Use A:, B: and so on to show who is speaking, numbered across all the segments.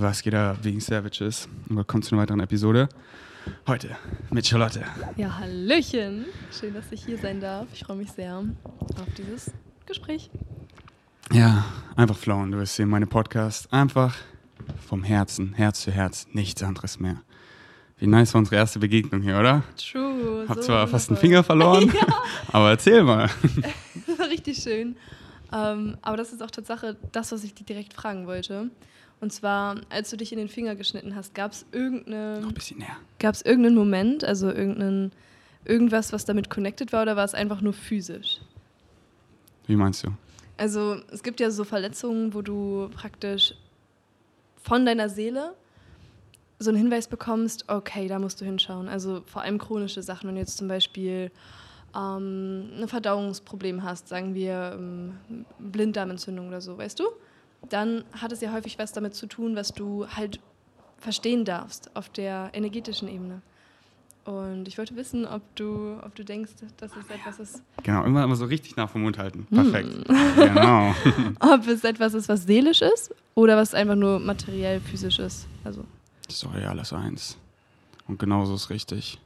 A: Was geht da wegen Savages? Und willkommen zu einer weiteren Episode. Heute mit Charlotte.
B: Ja, Hallöchen. Schön, dass ich hier sein darf. Ich freue mich sehr auf dieses Gespräch.
A: Ja, einfach flowen. Du wirst sehen, meine Podcast. Einfach vom Herzen, Herz zu Herz, nichts anderes mehr. Wie nice war unsere erste Begegnung hier, oder?
B: True.
A: Hab
B: so
A: zwar fast einen
B: wundervoll.
A: Finger verloren,
B: ja,
A: aber erzähl mal.
B: das war richtig schön. Ähm, aber das ist auch Tatsache das, was ich dir direkt fragen wollte. Und zwar, als du dich in den Finger geschnitten hast, gab es irgendeine, gab's irgendeinen Moment, also irgendeinen, irgendwas, was damit connected war, oder war es einfach nur physisch?
A: Wie meinst du?
B: Also es gibt ja so Verletzungen, wo du praktisch von deiner Seele so einen Hinweis bekommst, okay, da musst du hinschauen. Also vor allem chronische Sachen, wenn du jetzt zum Beispiel ähm, ein Verdauungsproblem hast, sagen wir ähm, Blinddarmentzündung oder so, weißt du? Dann hat es ja häufig was damit zu tun, was du halt verstehen darfst auf der energetischen Ebene. Und ich wollte wissen, ob du, ob du denkst, dass es etwas ist,
A: Genau, immer, immer so richtig nah vom Mund halten.
B: Hm.
A: Perfekt. Genau.
B: ob es etwas ist, was seelisch ist oder was einfach nur materiell physisch ist. Also
A: Sorry, alles eins. Und genauso ist richtig.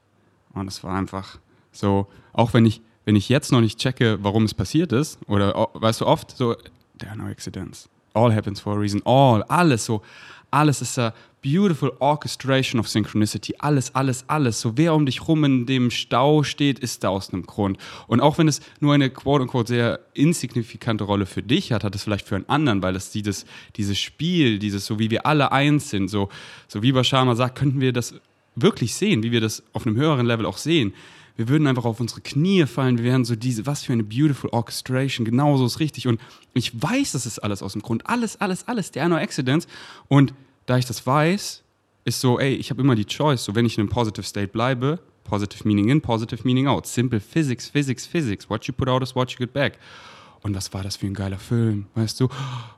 A: Und es war einfach so, auch wenn ich, wenn ich jetzt noch nicht checke, warum es passiert ist, oder weißt du, oft so, there are no accidents. All happens for a reason. All, alles so, alles ist a beautiful orchestration of synchronicity. Alles, alles, alles. So, wer um dich rum in dem Stau steht, ist da aus einem Grund. Und auch wenn es nur eine quote-unquote sehr insignifikante Rolle für dich hat, hat es vielleicht für einen anderen, weil es dieses, dieses Spiel, dieses so, wie wir alle eins sind, so, so wie Bashama sagt, könnten wir das wirklich sehen, wie wir das auf einem höheren Level auch sehen. Wir würden einfach auf unsere Knie fallen, wir wären so diese, was für eine beautiful orchestration, genauso ist richtig. Und ich weiß, das ist alles aus dem Grund, alles, alles, alles, are no accidents. Und da ich das weiß, ist so, ey, ich habe immer die Choice, so wenn ich in einem positive state bleibe, positive meaning in, positive meaning out, simple physics, physics, physics, what you put out is what you get back. Und was war das für ein geiler Film, weißt du?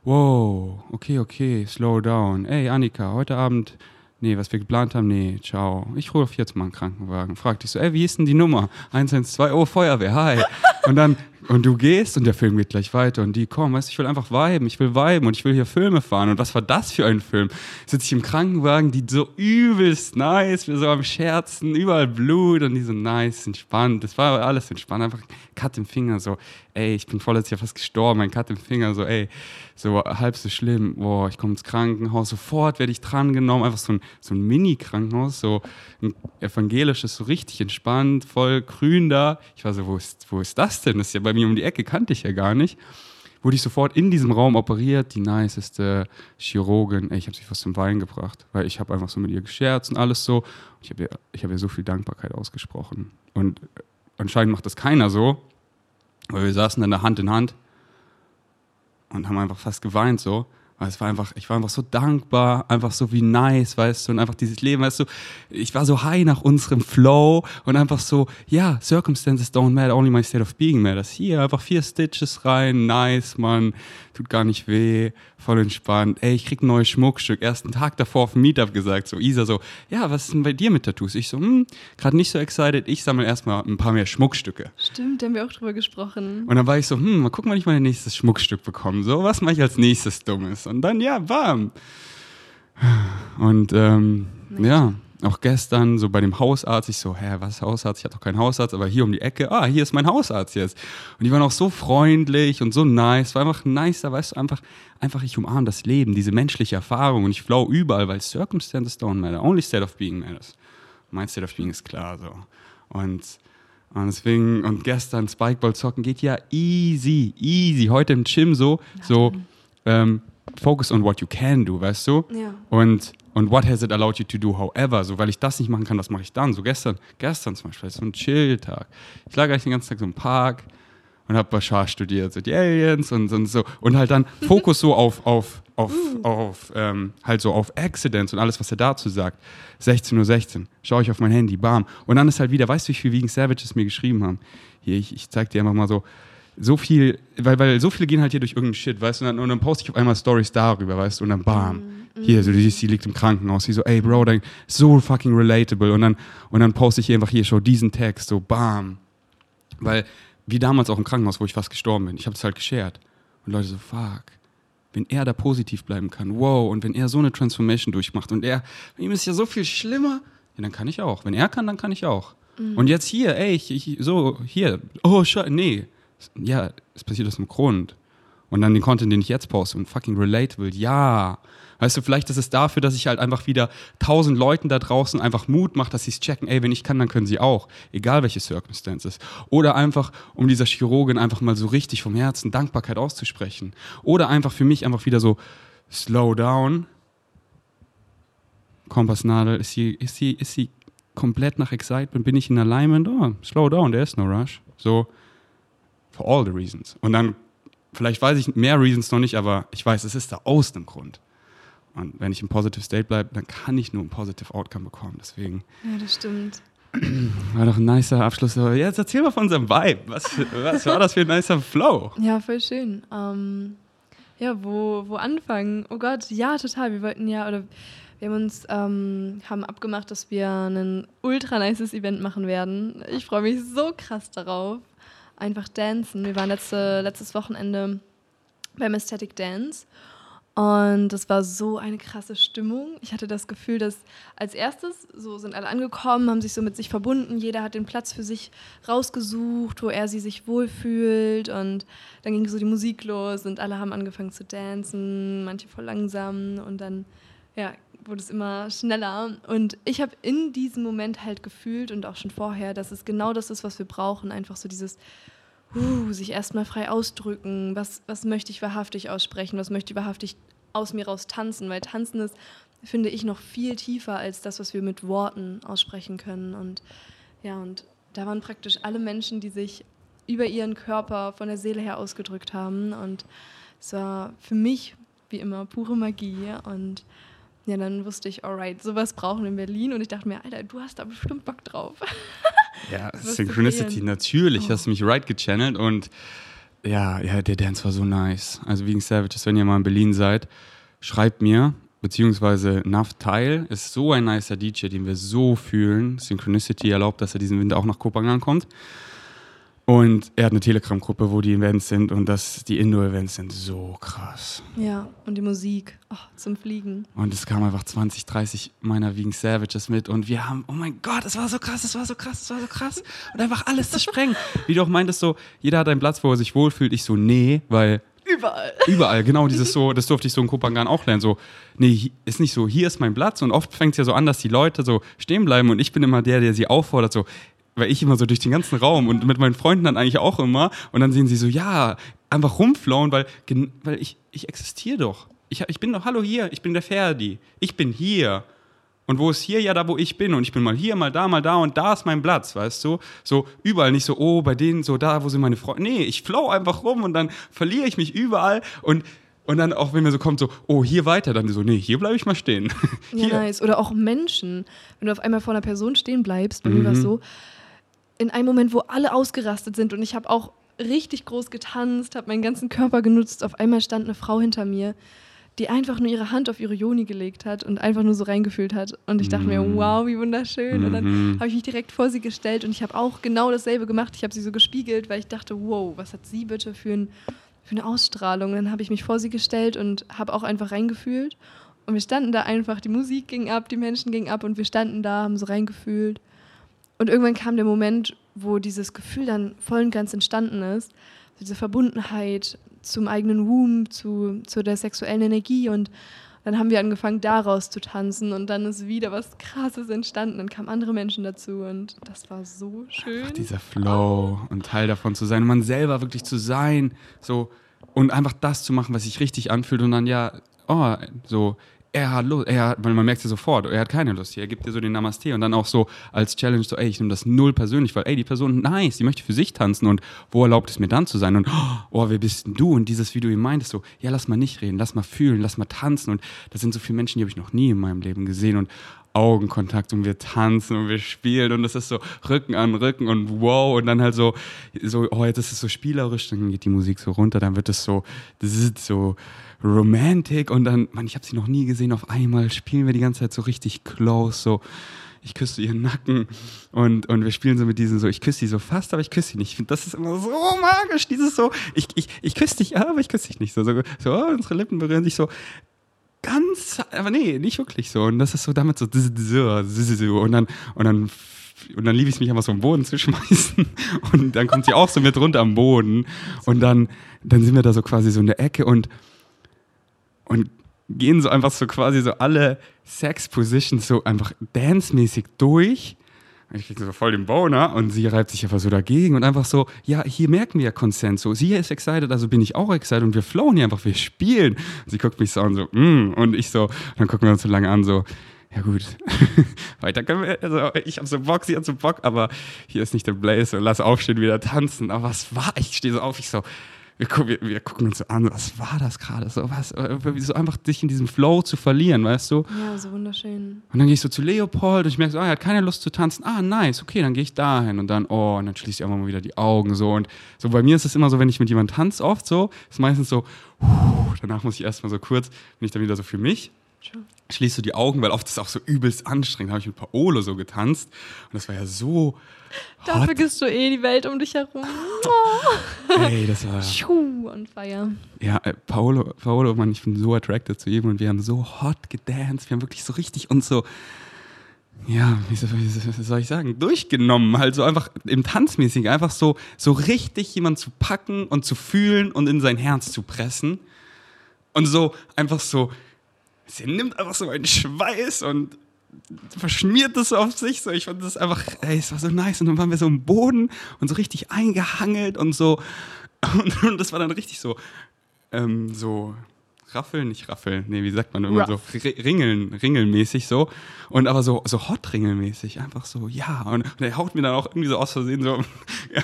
A: Wow, okay, okay, slow down. Ey, Annika, heute Abend, nee, was wir geplant haben, nee, ciao. Ich rufe jetzt mal einen Krankenwagen. Frag dich so, ey, wie ist denn die Nummer? 112, oh, Feuerwehr, hi. Und dann, und du gehst und der Film geht gleich weiter und die kommen, weißt du, ich will einfach viben, ich will viben und ich will hier Filme fahren. Und was war das für ein Film? Sitze ich im Krankenwagen, die so übelst nice, wir so am Scherzen, überall Blut und die so nice, entspannt. Das war alles entspannt, einfach Cut im Finger, so, ey, ich bin vorletztes Jahr fast gestorben, ein Cut im Finger, so, ey, so halb so schlimm, boah, ich komme ins Krankenhaus, sofort werde ich drangenommen, einfach so ein, so ein Mini-Krankenhaus, so ein evangelisches, so richtig entspannt, voll grün da. Ich war so, wo ist, wo ist das denn? Das ist ja bei mir um die Ecke, kannte ich ja gar nicht. Wurde ich sofort in diesem Raum operiert, die niceste Chirurgin, ey, ich habe sie fast zum Weinen gebracht, weil ich habe einfach so mit ihr gescherzt und alles so. Ich habe ihr, hab ihr so viel Dankbarkeit ausgesprochen. Und anscheinend macht das keiner so, weil wir saßen dann da Hand in Hand und haben einfach fast geweint so. Weil es war einfach, ich war einfach so dankbar, einfach so wie nice, weißt du, und einfach dieses Leben, weißt du, ich war so high nach unserem Flow und einfach so, ja, circumstances don't matter, only my state of being matters. Hier einfach vier Stitches rein, nice, Mann, tut gar nicht weh, voll entspannt. Ey, ich krieg ein neues Schmuckstück, ersten Tag davor auf dem Meetup gesagt, so Isa so, ja, was ist denn bei dir mit Tattoos? Ich so, hm, gerade nicht so excited, ich sammle erstmal ein paar mehr Schmuckstücke.
B: stimmt, da haben wir auch drüber gesprochen.
A: Und dann war ich so, hm, mal gucken, wann ich mein nächstes Schmuckstück bekomme. So, was mache ich als nächstes Dummes? Und dann, ja, bam. Und ähm, ja, auch gestern so bei dem Hausarzt, ich so, hä, was Hausarzt? Ich hatte doch keinen Hausarzt, aber hier um die Ecke, ah, hier ist mein Hausarzt jetzt. Und die waren auch so freundlich und so nice, war einfach nice, da weißt du, einfach, einfach ich umarme das Leben, diese menschliche Erfahrung und ich flow überall, weil circumstances don't matter, only state of being matters. Mein state of being ist klar so. Und und deswegen, und gestern Spikeball zocken geht ja easy, easy. Heute im Gym so, so, ähm, focus on what you can do, weißt du?
B: Ja.
A: Und, und what has it allowed you to do, however? So, weil ich das nicht machen kann, was mache ich dann? So gestern, gestern zum Beispiel, so ein Chill-Tag. Ich lag eigentlich den ganzen Tag so im Park und habe Bashar studiert, so die Aliens und, und so. Und halt dann Fokus so auf, auf, auf, auf ähm, halt so auf Accidents und alles, was er dazu sagt. 16.16 Uhr, 16, schaue ich auf mein Handy, bam. Und dann ist halt wieder, weißt du, wie viel Vegan Savages mir geschrieben haben? Hier, ich, ich zeig dir einfach mal so, so viel, weil, weil so viele gehen halt hier durch irgendeinen Shit, weißt du, und dann, und dann poste ich auf einmal Stories darüber, weißt du, und dann bam. Hier, so, du siehst, die liegt im Krankenhaus, sie so, ey, Bro, dein, so fucking relatable. Und dann, und dann poste ich hier einfach hier, schau diesen Text, so, bam. Weil, wie damals auch im Krankenhaus, wo ich fast gestorben bin, ich habe es halt geshared. Und Leute so, fuck, wenn er da positiv bleiben kann, wow, und wenn er so eine Transformation durchmacht und er, ihm ist ja so viel schlimmer, ja, dann kann ich auch. Wenn er kann, dann kann ich auch. Mhm. Und jetzt hier, ey, ich, ich, so, hier, oh, scheiße, nee. Ja, es passiert aus einem Grund. Und dann den Content, den ich jetzt poste und fucking relatable, ja. Weißt du, vielleicht ist es dafür, dass ich halt einfach wieder tausend Leuten da draußen einfach Mut mache, dass sie es checken, ey, wenn ich kann, dann können sie auch. Egal welche Circumstances. Oder einfach, um dieser Chirurgin einfach mal so richtig vom Herzen Dankbarkeit auszusprechen. Oder einfach für mich einfach wieder so, slow down. Kompassnadel, ist sie, ist sie, ist sie komplett nach Excitement? Bin ich in Alignment? Oh, slow down, there is no rush. So, for all the reasons. Und dann, vielleicht weiß ich mehr Reasons noch nicht, aber ich weiß, es ist da aus dem Grund. Und wenn ich im Positive State bleibe, dann kann ich nur ein Positive Outcome bekommen. Deswegen.
B: Ja, das stimmt.
A: War doch ein nicer Abschluss. Jetzt erzähl mal von unserem Vibe. Was, was war das für ein nicer Flow?
B: Ja, voll schön. Ähm, ja, wo, wo anfangen? Oh Gott, ja, total. Wir wollten ja, oder wir haben uns ähm, haben abgemacht, dass wir ein ultra nices Event machen werden. Ich freue mich so krass darauf. Einfach dancen. Wir waren letzte, letztes Wochenende beim Aesthetic Dance und es war so eine krasse Stimmung. Ich hatte das Gefühl, dass als erstes so sind alle angekommen, haben sich so mit sich verbunden. Jeder hat den Platz für sich rausgesucht, wo er sie sich wohlfühlt. Und dann ging so die Musik los und alle haben angefangen zu tanzen, manche voll langsam. Und dann ja, wurde es immer schneller. Und ich habe in diesem Moment halt gefühlt und auch schon vorher, dass es genau das ist, was wir brauchen. Einfach so dieses uh, sich erstmal frei ausdrücken, was, was möchte ich wahrhaftig aussprechen, was möchte ich wahrhaftig aus mir raus tanzen, weil tanzen ist, finde ich, noch viel tiefer als das, was wir mit Worten aussprechen können. Und ja, und da waren praktisch alle Menschen, die sich über ihren Körper von der Seele her ausgedrückt haben. Und es war für mich, wie immer, pure Magie. Und ja, dann wusste ich, alright, sowas brauchen wir in Berlin. Und ich dachte mir, Alter, du hast da bestimmt Bock drauf.
A: Ja, Synchronicity, natürlich. Oh. Hast du mich right gechannelt und ja, ja, der Dance war so nice. Also wegen Savages, wenn ihr mal in Berlin seid, schreibt mir, beziehungsweise Nav Teil ist so ein nicer DJ, den wir so fühlen. Synchronicity erlaubt, dass er diesen Winter auch nach Kopenhagen kommt. Und er hat eine Telegram-Gruppe, wo die Events sind und das, die Indoor-Events sind so krass.
B: Ja, und die Musik oh, zum Fliegen.
A: Und es kamen einfach 20, 30 meiner Vegan Savages mit und wir haben, oh mein Gott, es war so krass, es war so krass, es war so krass. Und einfach alles zu sprengen. Wie du auch meintest, so, jeder hat einen Platz, wo er sich wohlfühlt. Ich so, nee, weil
B: Überall.
A: Überall, genau. Dieses so, das durfte ich so in Kopangan auch lernen. So, nee, ist nicht so, hier ist mein Platz. Und oft fängt es ja so an, dass die Leute so stehen bleiben und ich bin immer der, der sie auffordert, so, weil ich immer so durch den ganzen Raum und mit meinen Freunden dann eigentlich auch immer und dann sehen sie so, ja, einfach rumflauen, weil, weil ich, ich existiere doch. Ich, ich bin doch, hallo hier, ich bin der Ferdi, ich bin hier. Und wo ist hier? Ja, da, wo ich bin. Und ich bin mal hier, mal da, mal da und da ist mein Platz, weißt du? So überall nicht so, oh, bei denen, so da, wo sind meine Freunde. Nee, ich flow einfach rum und dann verliere ich mich überall und und dann auch, wenn mir so kommt, so, oh, hier weiter, dann so, nee, hier bleibe ich mal stehen.
B: Ja, nice. Oder auch Menschen. Wenn du auf einmal vor einer Person stehen bleibst, bei mhm. mir war es so, in einem Moment, wo alle ausgerastet sind und ich habe auch richtig groß getanzt, habe meinen ganzen Körper genutzt. Auf einmal stand eine Frau hinter mir, die einfach nur ihre Hand auf ihre Joni gelegt hat und einfach nur so reingefühlt hat. Und ich dachte mir, mhm. wow, wie wunderschön. Und dann mhm. habe ich mich direkt vor sie gestellt und ich habe auch genau dasselbe gemacht. Ich habe sie so gespiegelt, weil ich dachte, wow, was hat sie bitte für, ein, für eine Ausstrahlung? Und dann habe ich mich vor sie gestellt und habe auch einfach reingefühlt. Und wir standen da einfach, die Musik ging ab, die Menschen gingen ab und wir standen da, haben so reingefühlt. Und irgendwann kam der Moment, wo dieses Gefühl dann voll und ganz entstanden ist, diese Verbundenheit zum eigenen Womb, zu, zu der sexuellen Energie und dann haben wir angefangen, daraus zu tanzen und dann ist wieder was Krasses entstanden. Dann kamen andere Menschen dazu und das war so schön.
A: Einfach dieser Flow oh. und Teil davon zu sein und man selber wirklich zu sein, so und einfach das zu machen, was sich richtig anfühlt und dann ja, oh, so er hat Lust, er hat, weil man merkt ja sofort, er hat keine Lust hier, er gibt dir so den Namaste und dann auch so als Challenge so, ey, ich nehme das null persönlich, weil ey, die Person, nice, die möchte für sich tanzen und wo erlaubt es mir dann zu sein und oh, wer bist denn du? Und dieses, wie du ihm meintest, so, ja, lass mal nicht reden, lass mal fühlen, lass mal tanzen und das sind so viele Menschen, die habe ich noch nie in meinem Leben gesehen und Augenkontakt und wir tanzen und wir spielen und es ist so Rücken an Rücken und wow und dann halt so, so oh, jetzt ist es so spielerisch, dann geht die Musik so runter, dann wird es so, das ist so romantic und dann, man, ich habe sie noch nie gesehen, auf einmal spielen wir die ganze Zeit so richtig close, so ich küsse ihren Nacken und, und wir spielen so mit diesen so, ich küsse sie so fast, aber ich küsse sie nicht. Ich finde, das ist immer so magisch, dieses so, ich, ich, ich küsse dich, aber ich küsse dich nicht. So, so, so, unsere Lippen berühren sich so ganz, aber nee, nicht wirklich so. Und das ist so damit so, und dann, und dann und dann liebe ich es mich einfach so am Boden zu schmeißen und dann kommt sie auch so mit runter am Boden und dann, dann sind wir da so quasi so in der Ecke und, und gehen so einfach so quasi so alle Sex-Positions so einfach dance-mäßig durch. Ich kriege so voll den Boner und sie reibt sich einfach so dagegen und einfach so, ja, hier merken wir ja Konsens. So, sie ist excited, also bin ich auch excited und wir flowen hier einfach, wir spielen. Und sie guckt mich so an, so, mm, und ich so, dann gucken wir uns so lange an, so, ja gut, weiter können wir, also ich habe so Bock, sie hat so Bock, aber hier ist nicht der Blaze, so, lass aufstehen, wieder tanzen. Aber was war, ich stehe so auf, ich so, wir, wir, wir, gucken uns so an, was war das gerade? So, was, so einfach dich in diesem Flow zu verlieren, weißt du?
B: Ja, so wunderschön.
A: Und dann gehe ich so zu Leopold und ich merke so, ah, er hat keine Lust zu tanzen. Ah, nice, okay, dann gehe ich dahin. Und dann, oh, und dann schließe ich einfach mal wieder die Augen so. Und so bei mir ist es immer so, wenn ich mit jemandem tanze, oft so, ist meistens so, danach muss ich erstmal so kurz, bin ich dann wieder so für mich. Sure schließt du die Augen, weil oft ist es auch so übelst anstrengend. Da habe ich mit Paolo so getanzt und das war ja so.
B: Da vergisst du eh die Welt um dich herum.
A: Ey, das war.
B: Schuh und Feier.
A: Ja, äh, Paolo, Paolo, Mann, ich bin so attracted zu ihm und wir haben so hot gedanced. Wir haben wirklich so richtig uns so. Ja, wie soll, wie soll ich sagen, durchgenommen, halt so einfach im Tanzmäßigen, einfach so, so richtig jemanden zu packen und zu fühlen und in sein Herz zu pressen. Und so einfach so, sie nimmt einfach so einen Schweiß und verschmiert das auf sich. So, ich fand das einfach, ey, es war so nice. Und dann waren wir so im Boden und so richtig eingehangelt und so. Und, und das war dann richtig so, ähm, so Raffeln, nicht Raffeln, nee, wie sagt man immer Ruff. so, Ringeln, Ringelmäßig so. Und aber so, so hot Ringelmäßig, einfach so, ja. Und, und er haut mir dann auch irgendwie so aus Versehen so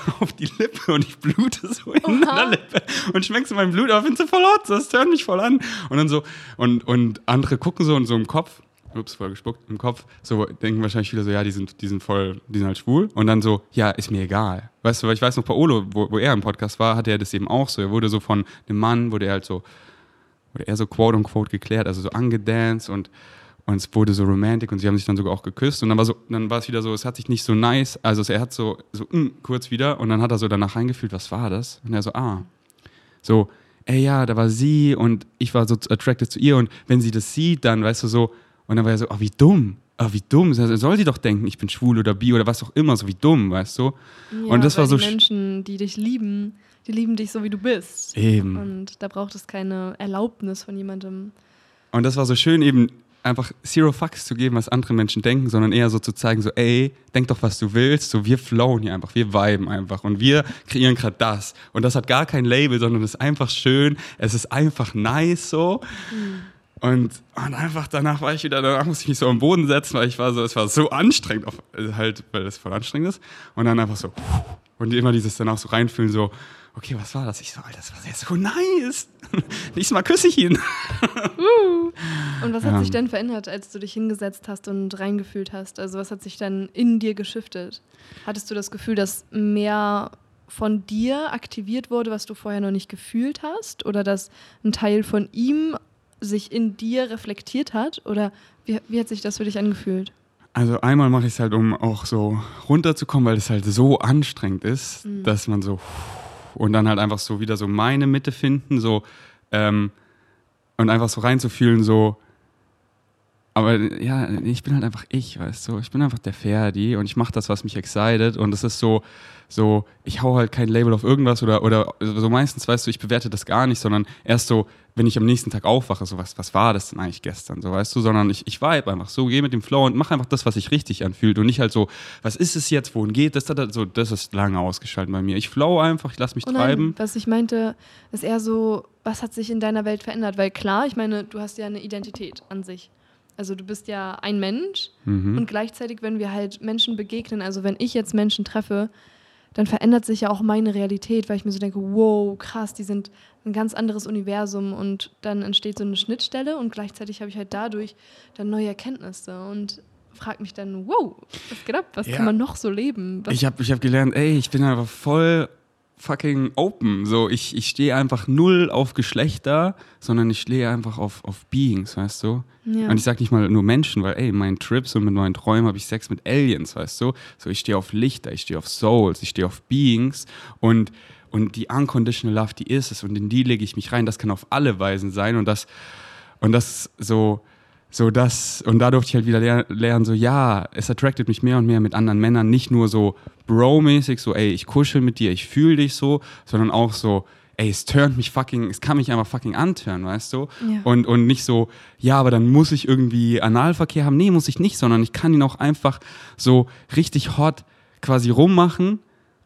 A: auf die Lippe und ich blute so in der Lippe und schmeckst so mein Blut, aber findest du voll hot, das hört mich voll an. Und dann so, und, und andere gucken so und so im Kopf, ups, voll gespuckt im Kopf, so denken wahrscheinlich wieder so, ja, die sind, die sind voll, die sind halt schwul. Und dann so, ja, ist mir egal. Weißt du, weil ich weiß noch, Paolo, wo, wo er im Podcast war, hatte er das eben auch so. Er wurde so von einem Mann, wurde er halt so oder eher so quote unquote geklärt, also so angedanced und, und es wurde so romantic und sie haben sich dann sogar auch geküsst und dann war so, dann war es wieder so, es hat sich nicht so nice, also er hat so, so mm, kurz wieder und dann hat er so danach reingefühlt, was war das? Und er so, ah, so, ey ja, da war sie und ich war so attracted zu ihr und wenn sie das sieht, dann weißt du so, und dann war er so, oh, wie dumm, oh, wie dumm, soll sie doch denken, ich bin schwul oder bi oder was auch immer, so wie dumm, weißt du?
B: Ja, und das war so Menschen, die dich lieben, die lieben dich so, wie du bist.
A: Eben.
B: Und da braucht es keine Erlaubnis von jemandem.
A: Und das war so schön, eben einfach zero fucks zu geben, was andere Menschen denken, sondern eher so zu zeigen, so, ey, denk doch, was du willst. So, wir flowen hier einfach, wir viben einfach und wir kreieren gerade das. Und das hat gar kein Label, sondern es ist einfach schön, es ist einfach nice so. Mhm. Und, und einfach danach war ich wieder, danach musste ich mich so am Boden setzen, weil ich war so, es war so anstrengend, auf, halt, weil es voll anstrengend ist. Und dann einfach so, und immer dieses danach so reinfühlen, so, okay, was war das? Ich so, Alter, das war jetzt so nice. Nächstes Mal küsse ich ihn.
B: Und was hat ja. sich denn verändert, als du dich hingesetzt hast und reingefühlt hast? Also was hat sich dann in dir geschiftet? Hattest du das Gefühl, dass mehr von dir aktiviert wurde, was du vorher noch nicht gefühlt hast? Oder dass ein Teil von ihm sich in dir reflektiert hat? Oder wie, wie hat sich das für dich angefühlt?
A: Also einmal mache ich es halt, um auch so runterzukommen, weil es halt so anstrengend ist, mhm. dass man so und dann halt einfach so wieder so meine Mitte finden, so ähm, und einfach so reinzufühlen, so. Aber ja, ich bin halt einfach ich, weißt du. Ich bin einfach der Ferdi und ich mache das, was mich excited. Und es ist so, so, ich hau halt kein Label auf irgendwas oder, oder so meistens, weißt du, ich bewerte das gar nicht, sondern erst so, wenn ich am nächsten Tag aufwache, so was, was war das denn eigentlich gestern, so weißt du, sondern ich, ich vibe einfach so, gehe mit dem Flow und mache einfach das, was sich richtig anfühlt und nicht halt so, was ist es jetzt, wohin geht das, das, so, das ist lange ausgeschaltet bei mir. Ich flow einfach, ich lasse mich oh nein, treiben.
B: Was ich meinte, ist eher so, was hat sich in deiner Welt verändert, weil klar, ich meine, du hast ja eine Identität an sich. Also du bist ja ein Mensch mhm. und gleichzeitig, wenn wir halt Menschen begegnen, also wenn ich jetzt Menschen treffe, dann verändert sich ja auch meine Realität, weil ich mir so denke, wow, krass, die sind ein ganz anderes Universum und dann entsteht so eine Schnittstelle und gleichzeitig habe ich halt dadurch dann neue Erkenntnisse und frage mich dann, wow, was geht ab? Was ja. kann man noch so leben? Was
A: ich habe ich hab gelernt, ey, ich bin einfach voll fucking open. So, ich, ich stehe einfach null auf Geschlechter, sondern ich stehe einfach auf, auf Beings, weißt du?
B: Ja.
A: Und ich sag nicht mal nur Menschen, weil, ey, in meinen Trips und mit meinen Träumen habe ich Sex mit Aliens, weißt du? So, ich stehe auf Lichter, ich stehe auf Souls, ich stehe auf Beings und, und die unconditional Love, die ist es und in die lege ich mich rein. Das kann auf alle Weisen sein und das, und das so, so das, und da durfte ich halt wieder ler lernen, so ja, es attracted mich mehr und mehr mit anderen Männern, nicht nur so bro-mäßig, so ey, ich kuschel mit dir, ich fühle dich so, sondern auch so, ey, es turnt mich fucking, es kann mich einfach fucking antören, weißt du?
B: Ja.
A: Und, und nicht so, ja, aber dann muss ich irgendwie Analverkehr haben. Nee, muss ich nicht, sondern ich kann ihn auch einfach so richtig hot quasi rummachen.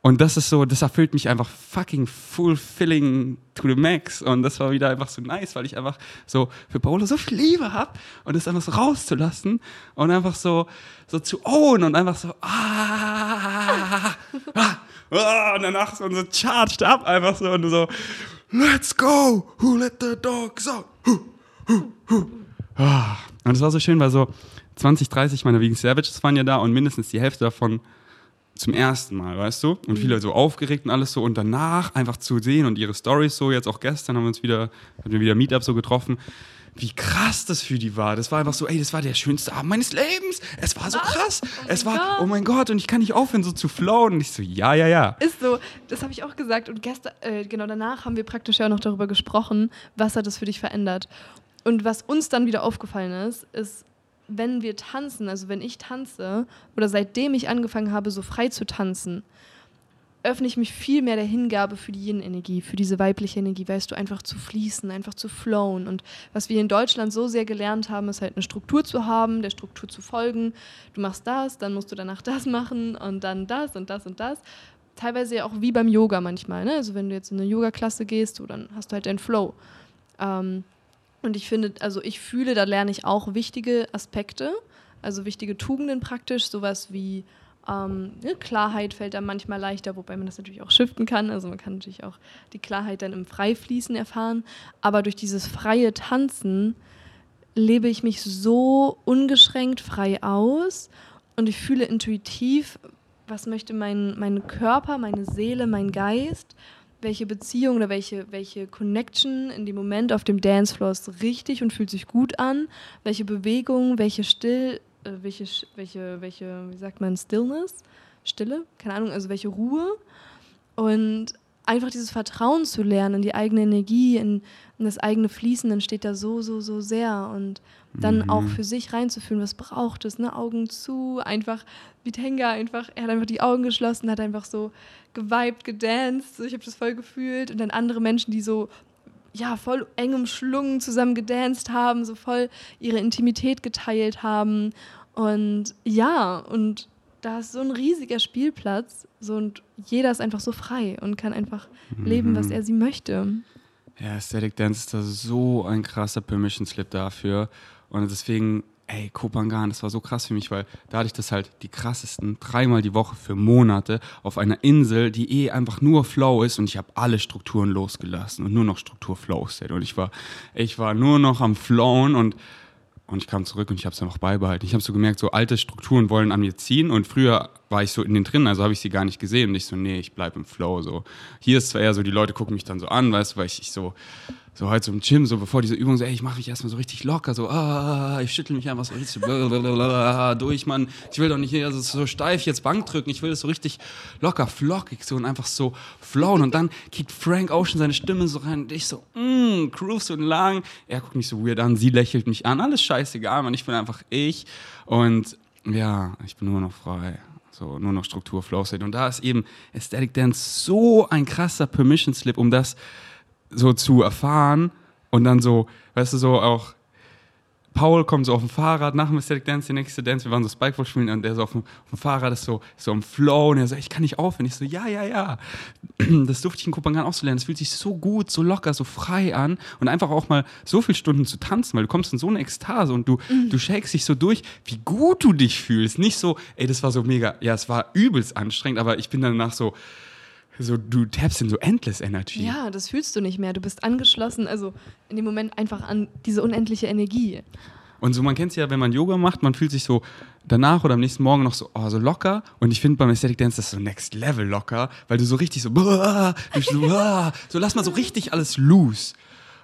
A: Und das ist so, das erfüllt mich einfach fucking fulfilling to the max. Und das war wieder einfach so nice, weil ich einfach so für Paolo so viel Liebe habe und das einfach so rauszulassen und einfach so, so zu own und einfach so, ah, ah, ah, und danach so, so charged up einfach so und so, let's go, who let the dogs out? Ah, Und es war so schön, weil so 20, 30 meiner Vegan Savages waren ja da und mindestens die Hälfte davon zum ersten Mal, weißt du? Und viele so aufgeregt und alles so. Und danach einfach zu sehen und ihre Stories so, jetzt auch gestern haben wir uns wieder, hatten wir wieder Meetup so getroffen, wie krass das für die war. Das war einfach so, ey, das war der schönste Abend meines Lebens. Es war so krass. es war,
B: Gott.
A: oh mein Gott, und ich kann nicht aufhören, so zu flowen. Und ich so, ja, ja, ja.
B: Ist so, das habe ich auch gesagt. Und gestern, äh, genau danach haben wir praktisch ja auch noch darüber gesprochen, was hat das für dich verändert. Und was uns dann wieder aufgefallen ist, ist, wenn wir tanzen, also wenn ich tanze oder seitdem ich angefangen habe, so frei zu tanzen, öffne ich mich viel mehr der Hingabe für die Yin-Energie, für diese weibliche Energie, weißt du, einfach zu fließen, einfach zu flowen. Und was wir in Deutschland so sehr gelernt haben, ist halt eine Struktur zu haben, der Struktur zu folgen. Du machst das, dann musst du danach das machen und dann das und das und das. Teilweise ja auch wie beim Yoga manchmal. Ne? Also wenn du jetzt in eine Yoga-Klasse gehst, so, dann hast du halt deinen Flow. Ähm, und ich finde, also ich fühle, da lerne ich auch wichtige Aspekte, also wichtige Tugenden praktisch, sowas wie ähm, ne, Klarheit fällt dann manchmal leichter, wobei man das natürlich auch shiften kann. Also man kann natürlich auch die Klarheit dann im Freifließen erfahren. Aber durch dieses freie Tanzen lebe ich mich so ungeschränkt frei aus und ich fühle intuitiv, was möchte mein, mein Körper, meine Seele, mein Geist, welche Beziehung oder welche, welche Connection in dem Moment auf dem Dancefloor ist richtig und fühlt sich gut an, welche Bewegung, welche Still, äh, welche, welche, welche, wie sagt man, Stillness, Stille, keine Ahnung, also welche Ruhe? Und einfach dieses Vertrauen zu lernen in die eigene Energie, in, in das eigene Fließen, dann steht da so, so, so sehr. Und dann
A: Mhm.
B: auch für sich reinzufühlen, was braucht es, ne? Augen zu, einfach wie Tenga, einfach, er hat einfach die Augen geschlossen, hat einfach so geweibt, gedanced, so, ich habe das voll gefühlt und dann andere Menschen, die so ja, voll eng umschlungen zusammen gedanced haben, so voll ihre Intimität geteilt haben und ja, und da ist so ein riesiger Spielplatz so und jeder ist einfach so frei und kann einfach leben, was er sie möchte.
A: Ja, Aesthetic Dance ist da so ein krasser Permission Slip dafür. Und deswegen, ey, Kopangan, das war so krass für mich, weil da hatte ich das halt die krassesten dreimal die Woche für Monate auf einer Insel, die eh einfach nur Flow ist und ich habe alle Strukturen losgelassen und nur noch Struktur Flow State. Und ich war, ich war nur noch am Flowen und und ich kam zurück und ich habe es einfach beibehalten. Ich habe so gemerkt, so alte Strukturen wollen an mir ziehen und früher war ich so in den drin, also habe ich sie gar nicht gesehen und ich so, nee, ich bleib im Flow. So. Hier ist zwar eher so, die Leute gucken mich dann so an, weißt du, weil ich, ich so, so heute so im Gym, so bevor diese Übung, so, ey, ich mache mich erstmal so richtig locker, so, ah, ich schüttel mich einfach so richtig blablabla durch, Mann. Ich will doch nicht hier so, so steif jetzt Bank drücken, ich will das so richtig locker, flockig so und einfach so flowen. Und dann kickt Frank Ocean seine Stimme so rein und ich so, mm, groove so lang. Er guckt mich so weird an, sie lächelt mich an, alles scheißegal, Mann, ich bin einfach ich. Und ja, ich bin nur noch frei. So, nur noch Struktur, Flow State. Und da ist eben Aesthetic Dance so ein krasser Permission Slip, um das so zu erfahren und dann so, weißt du, so auch Paul kommt so auf dem Fahrrad nach dem Aesthetic Dance, die nächste Dance, wir waren so Spikeball spielen und der so auf dem, auf dem Fahrrad ist so, so im Flow und er so, ich kann nicht aufhören. Ich so, ja, ja, ja. Das durfte ich in Kopenhagen auch so lernen. Es fühlt sich so gut, so locker, so frei an und einfach auch mal so viele Stunden zu tanzen, weil du kommst in so eine Ekstase und du, du shakest dich so durch, wie gut du dich fühlst. Nicht so, ey, das war so mega, ja, es war übelst anstrengend, aber ich bin danach so, so, du tappst in so Endless Energy.
B: Ja, das fühlst du nicht mehr. Du bist angeschlossen, also in dem Moment einfach an diese unendliche Energie.
A: Und so, man kennt es ja, wenn man Yoga macht, man fühlt sich so danach oder am nächsten Morgen noch so, oh, so locker. Und ich finde beim Aesthetic Dance das so next level locker, weil du so richtig so, du so, so lass mal so richtig alles loose.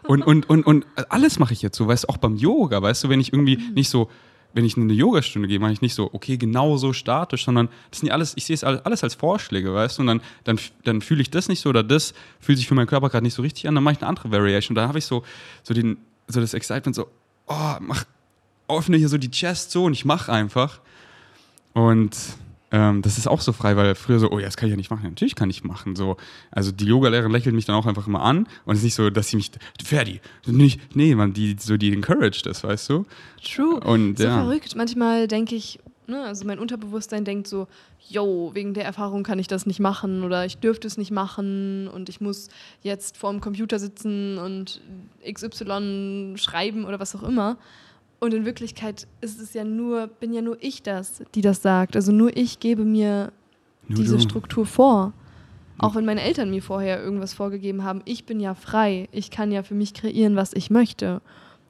A: Und, und, und, und alles mache ich jetzt so, weißt du, auch beim Yoga, weißt du, wenn ich irgendwie nicht so, wenn ich in eine Yogastunde gehe, mache ich nicht so, okay, genau so statisch, sondern das sind ja alles, ich sehe es alles als Vorschläge, weißt du, und dann, dann, dann fühle ich das nicht so oder das fühlt sich für meinen Körper gerade nicht so richtig an, dann mache ich eine andere Variation. Da habe ich so, so, den, so das Excitement, so, oh, mach, öffne hier so die Chest so und ich mache einfach. Und ähm, das ist auch so frei, weil früher so, oh ja, das kann ich ja nicht machen. Ja, natürlich kann ich machen. So. Also die Yogalehrerin lächelt mich dann auch einfach immer an und es ist nicht so, dass sie mich, Ferdi, nicht, nee, man, die, so die encouraged das, weißt du?
B: True.
A: Und,
B: so
A: ja.
B: verrückt. Manchmal denke ich, ne, also mein Unterbewusstsein denkt so, yo, wegen der Erfahrung kann ich das nicht machen oder ich dürfte es nicht machen und ich muss jetzt vor dem Computer sitzen und XY schreiben oder was auch immer. Und in Wirklichkeit ist es ja nur, bin ja nur ich das, die das sagt. Also nur ich gebe mir
A: Nur
B: diese
A: du.
B: Struktur vor. Auch wenn meine Eltern mir vorher irgendwas vorgegeben haben, ich bin ja frei. Ich kann ja für mich kreieren, was ich möchte.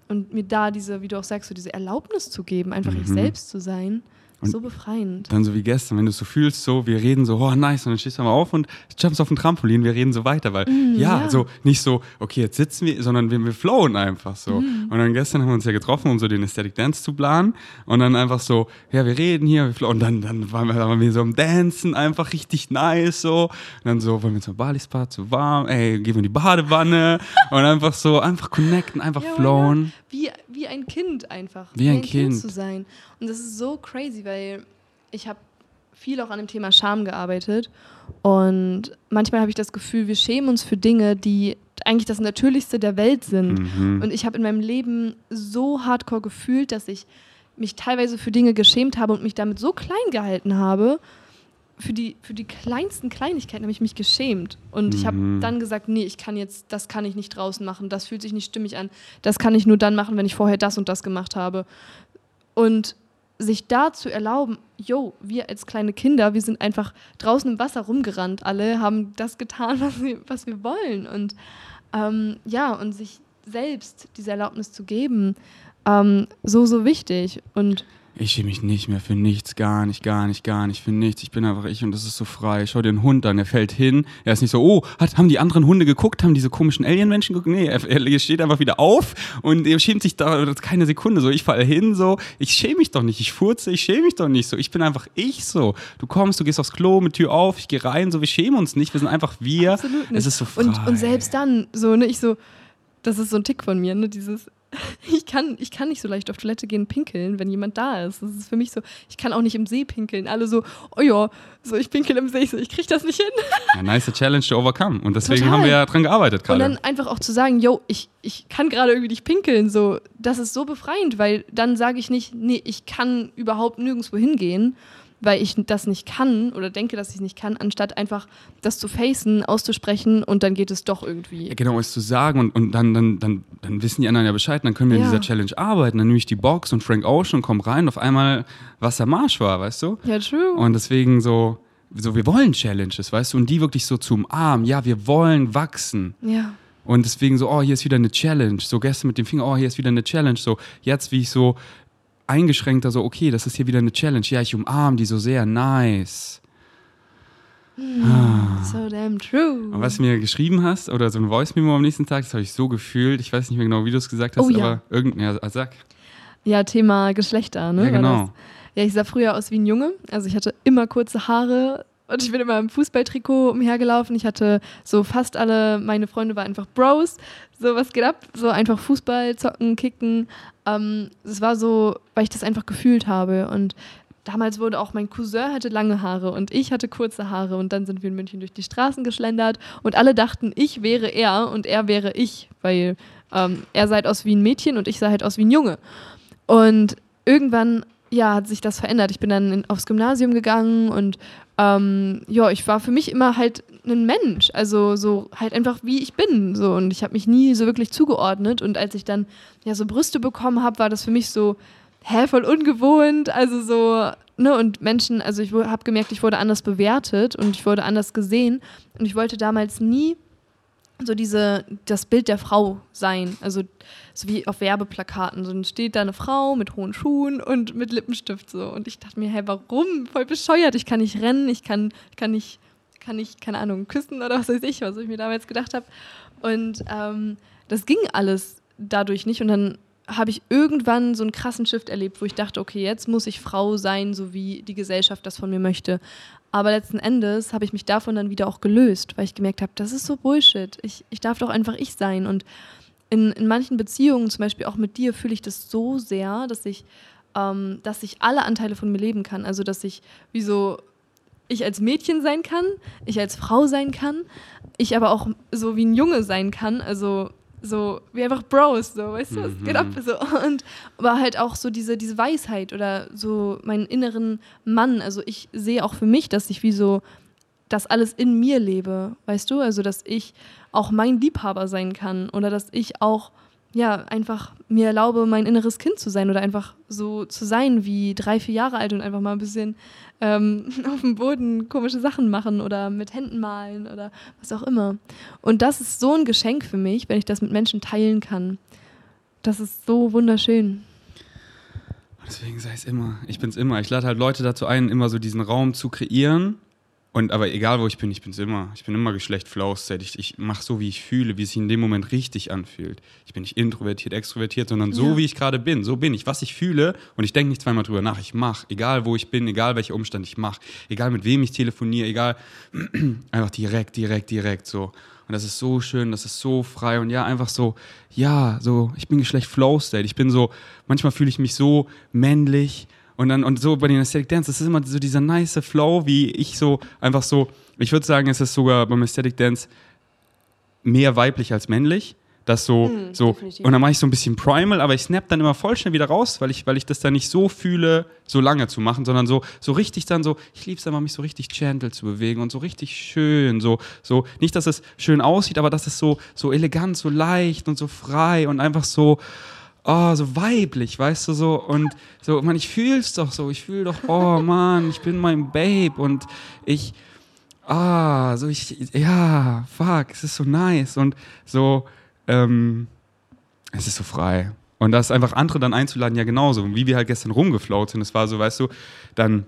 B: Und mir da diese, wie du auch sagst, so diese Erlaubnis zu geben, einfach ich
A: Mhm.
B: selbst zu sein,
A: Und
B: so befreiend.
A: Dann so wie gestern, wenn du es so fühlst, so, wir reden so, oh nice, und dann stehst du mal auf und jumpst auf den Trampolin, wir reden so weiter, weil,
B: Mm,
A: ja,
B: ja.
A: so, nicht so, okay, jetzt sitzen wir, sondern wir, wir flowen einfach so.
B: Mm.
A: Und dann gestern haben wir uns ja getroffen, um so den Aesthetic Dance zu planen und dann einfach so, ja, wir reden hier, wir flowen, und dann, dann waren wir, waren wir so am Dancen, einfach richtig nice, so. Und dann so, wollen wir zum Bali Spa, zu warm, ey, gehen wir in die Badewanne und einfach so, einfach connecten, einfach
B: Ja,
A: flowen.
B: Wie, wie ein Kind einfach.
A: Wie ein Kind.
B: zu sein. Und das ist so crazy, weil ich habe viel auch an dem Thema Scham gearbeitet. Und manchmal habe ich das Gefühl, wir schämen uns für Dinge, die eigentlich das Natürlichste der Welt sind.
A: Mhm.
B: Und ich habe in meinem Leben so hardcore gefühlt, dass ich mich teilweise für Dinge geschämt habe und mich damit so klein gehalten habe. Für die, für die kleinsten Kleinigkeiten habe ich mich geschämt. Und ich habe
A: Mhm.
B: dann gesagt, nee, ich kann jetzt, das kann ich nicht draußen machen, das fühlt sich nicht stimmig an. Das kann ich nur dann machen, wenn ich vorher das und das gemacht habe. Und sich da zu erlauben, yo, wir als kleine Kinder, wir sind einfach draußen im Wasser rumgerannt, alle haben das getan, was wir, was wir wollen. Und ähm, ja, und sich selbst diese Erlaubnis zu geben, ähm, so, so wichtig. Und
A: Ich schäme mich nicht mehr für nichts, gar nicht, gar nicht, gar nicht, für nichts. Ich bin einfach ich und das ist so frei. Schau dir einen Hund an, der fällt hin. Er ist nicht so, oh, hat, haben die anderen Hunde geguckt, haben diese komischen Alien-Menschen geguckt? Nee, er, er steht einfach wieder auf und er schämt sich da keine Sekunde so. Ich falle hin so, ich schäme mich doch nicht, ich furze, ich schäme mich doch nicht so. Ich bin einfach ich so. Du kommst, du gehst aufs Klo mit Tür auf, ich gehe rein, so, wir schämen uns nicht, wir sind einfach wir.
B: absolut nicht.
A: Es ist so frei.
B: und, und selbst dann, so, ne, ich so, das ist so ein Tick von mir, ne, dieses, ich kann, ich kann nicht so leicht auf Toilette gehen pinkeln, wenn jemand da ist. Das ist für mich so, ich kann auch nicht im See pinkeln. Alle so, oh ja, so ich pinkel im See, ich so, ich krieg das nicht hin.
A: Ja, nice Challenge to overcome. Und deswegen
B: Total.
A: haben wir ja dran gearbeitet
B: Und
A: gerade.
B: dann einfach auch zu sagen, yo, ich, ich kann gerade irgendwie nicht pinkeln, so, das ist so befreiend, weil dann sage ich nicht, nee, ich kann überhaupt nirgendwo hingehen, weil ich das nicht kann oder denke, dass ich es nicht kann, anstatt einfach das zu facen, auszusprechen und dann geht es doch irgendwie.
A: Ja, genau, es zu sagen und, und dann, dann, dann, dann wissen die anderen ja Bescheid, dann können wir in
B: Ja.
A: dieser Challenge arbeiten. Dann nehme ich die Box und Frank Ocean und komme rein und auf einmal was der Marsch war, weißt du?
B: Ja, true.
A: Und deswegen so, so, wir wollen Challenges, weißt du? Und die wirklich so zu umarmen, ja, wir wollen wachsen.
B: ja.
A: Und deswegen so, oh, hier ist wieder eine Challenge. So gestern mit dem Finger, oh, hier ist wieder eine Challenge. So jetzt, wie ich so eingeschränkter, so, okay, das ist hier wieder eine Challenge. Ja, ich umarme die so sehr, nice.
B: So damn true.
A: Und was du mir geschrieben hast, oder so ein Voice-Memo am nächsten Tag, das habe ich so gefühlt. Ich weiß nicht mehr genau, wie du es gesagt hast,
B: Oh ja.
A: aber irgendein, ja, sag.
B: Ja, Thema Geschlechter, ne?
A: Ja, genau.
B: Ja, ich sah früher aus wie ein Junge. Also ich hatte immer kurze Haare und ich bin immer im Fußballtrikot umhergelaufen. Ich hatte so fast alle, meine Freunde waren einfach Bros. So, was geht ab? So einfach Fußball, zocken, kicken. Ähm, Es war so, weil ich das einfach gefühlt habe. Und damals wurde auch mein Cousin hatte lange Haare und ich hatte kurze Haare. Und dann sind wir in München durch die Straßen geschlendert und alle dachten, ich wäre er und er wäre ich, weil ähm, er sah halt aus wie ein Mädchen und ich sah halt aus wie ein Junge. Und irgendwann, ja, hat sich das verändert. Ich bin dann in, aufs Gymnasium gegangen und ähm, ja, ich war für mich immer halt ein Mensch. Also so halt einfach wie ich bin. So. Und ich habe mich nie so wirklich zugeordnet. Und als ich dann ja so Brüste bekommen habe, war das für mich so, hä, voll ungewohnt. Also so, ne, und Menschen, also ich habe gemerkt, ich wurde anders bewertet und ich wurde anders gesehen. Und ich wollte damals nie so diese, das Bild der Frau sein. Also so wie auf Werbeplakaten. So steht da eine Frau mit hohen Schuhen und mit Lippenstift so. Und ich dachte mir, hey, warum? Voll bescheuert. Ich kann nicht rennen, ich kann, kann nicht, kann nicht, keine Ahnung, küssen oder was weiß ich, was ich mir damals gedacht habe. Und ähm, das ging alles dadurch nicht. Und dann habe ich irgendwann so einen krassen Shift erlebt, wo ich dachte, okay, jetzt muss ich Frau sein, so wie die Gesellschaft das von mir möchte. Aber letzten Endes habe ich mich davon dann wieder auch gelöst, weil ich gemerkt habe, das ist so Bullshit. Ich, ich darf doch einfach ich sein. Und in, in manchen Beziehungen, zum Beispiel auch mit dir, fühle ich das so sehr, dass ich, ähm, dass ich alle Anteile von mir leben kann. Also, dass ich wie so ich als Mädchen sein kann, ich als Frau sein kann, ich aber auch so wie ein Junge sein kann. Also so wie einfach Bros, so, weißt du, was geht ab? So. Und aber halt auch so diese, diese Weisheit oder so meinen inneren Mann. Also ich sehe auch für mich, dass ich wie so das alles in mir lebe, weißt du? Also dass ich auch mein Liebhaber sein kann oder dass ich auch ja, einfach mir erlaube, mein inneres Kind zu sein oder einfach so zu sein wie drei, vier Jahre alt und einfach mal ein bisschen ähm, auf dem Boden komische Sachen machen oder mit Händen malen oder was auch immer. Und das ist so ein Geschenk für mich, wenn ich das mit Menschen teilen kann. Das ist so wunderschön.
A: Deswegen sei es immer. Ich bin es immer. Ich lade halt Leute dazu ein, immer so diesen Raum zu kreieren und aber egal wo ich bin, ich bin es immer. Ich bin immer Geschlecht Flow-State. Ich, ich mache so, wie ich fühle, wie es sich in dem Moment richtig anfühlt. Ich bin nicht introvertiert, extrovertiert, sondern so, ja. wie ich gerade bin. So bin ich. Was ich fühle und ich denke nicht zweimal drüber nach. Ich mache. Egal wo ich bin, egal welcher Umstand ich mache. Egal mit wem ich telefoniere, egal. einfach direkt, direkt, direkt so. Und das ist so schön, das ist so frei und ja, einfach so, ja, so, ich bin Geschlecht Flow-State. Ich bin so, manchmal fühle ich mich so männlich und dann, und so bei den Aesthetic Dance, das ist immer so dieser nice Flow, wie ich so einfach so, ich würde sagen, es ist sogar beim Aesthetic Dance mehr weiblich als männlich. Das so, mm, so, definitiv. und dann mache ich so ein bisschen Primal, aber ich snap dann immer voll schnell wieder raus, weil ich, weil ich das dann nicht so fühle, so lange zu machen, sondern so, so richtig dann so, ich liebe es immer, mich so richtig gentle zu bewegen und so richtig schön, so, so, nicht, dass es schön aussieht, aber dass es so, so elegant, so leicht und so frei und einfach so, oh, so weiblich, weißt du, so, und so, man, ich fühl's doch so, ich fühl doch, oh Mann, ich bin mein Babe und ich, ah, so, ich, ja, fuck, es ist so nice und so, ähm, es ist so frei. Und das einfach andere dann einzuladen, ja genauso, wie wir halt gestern rumgeflaut sind, es war so, weißt du, dann,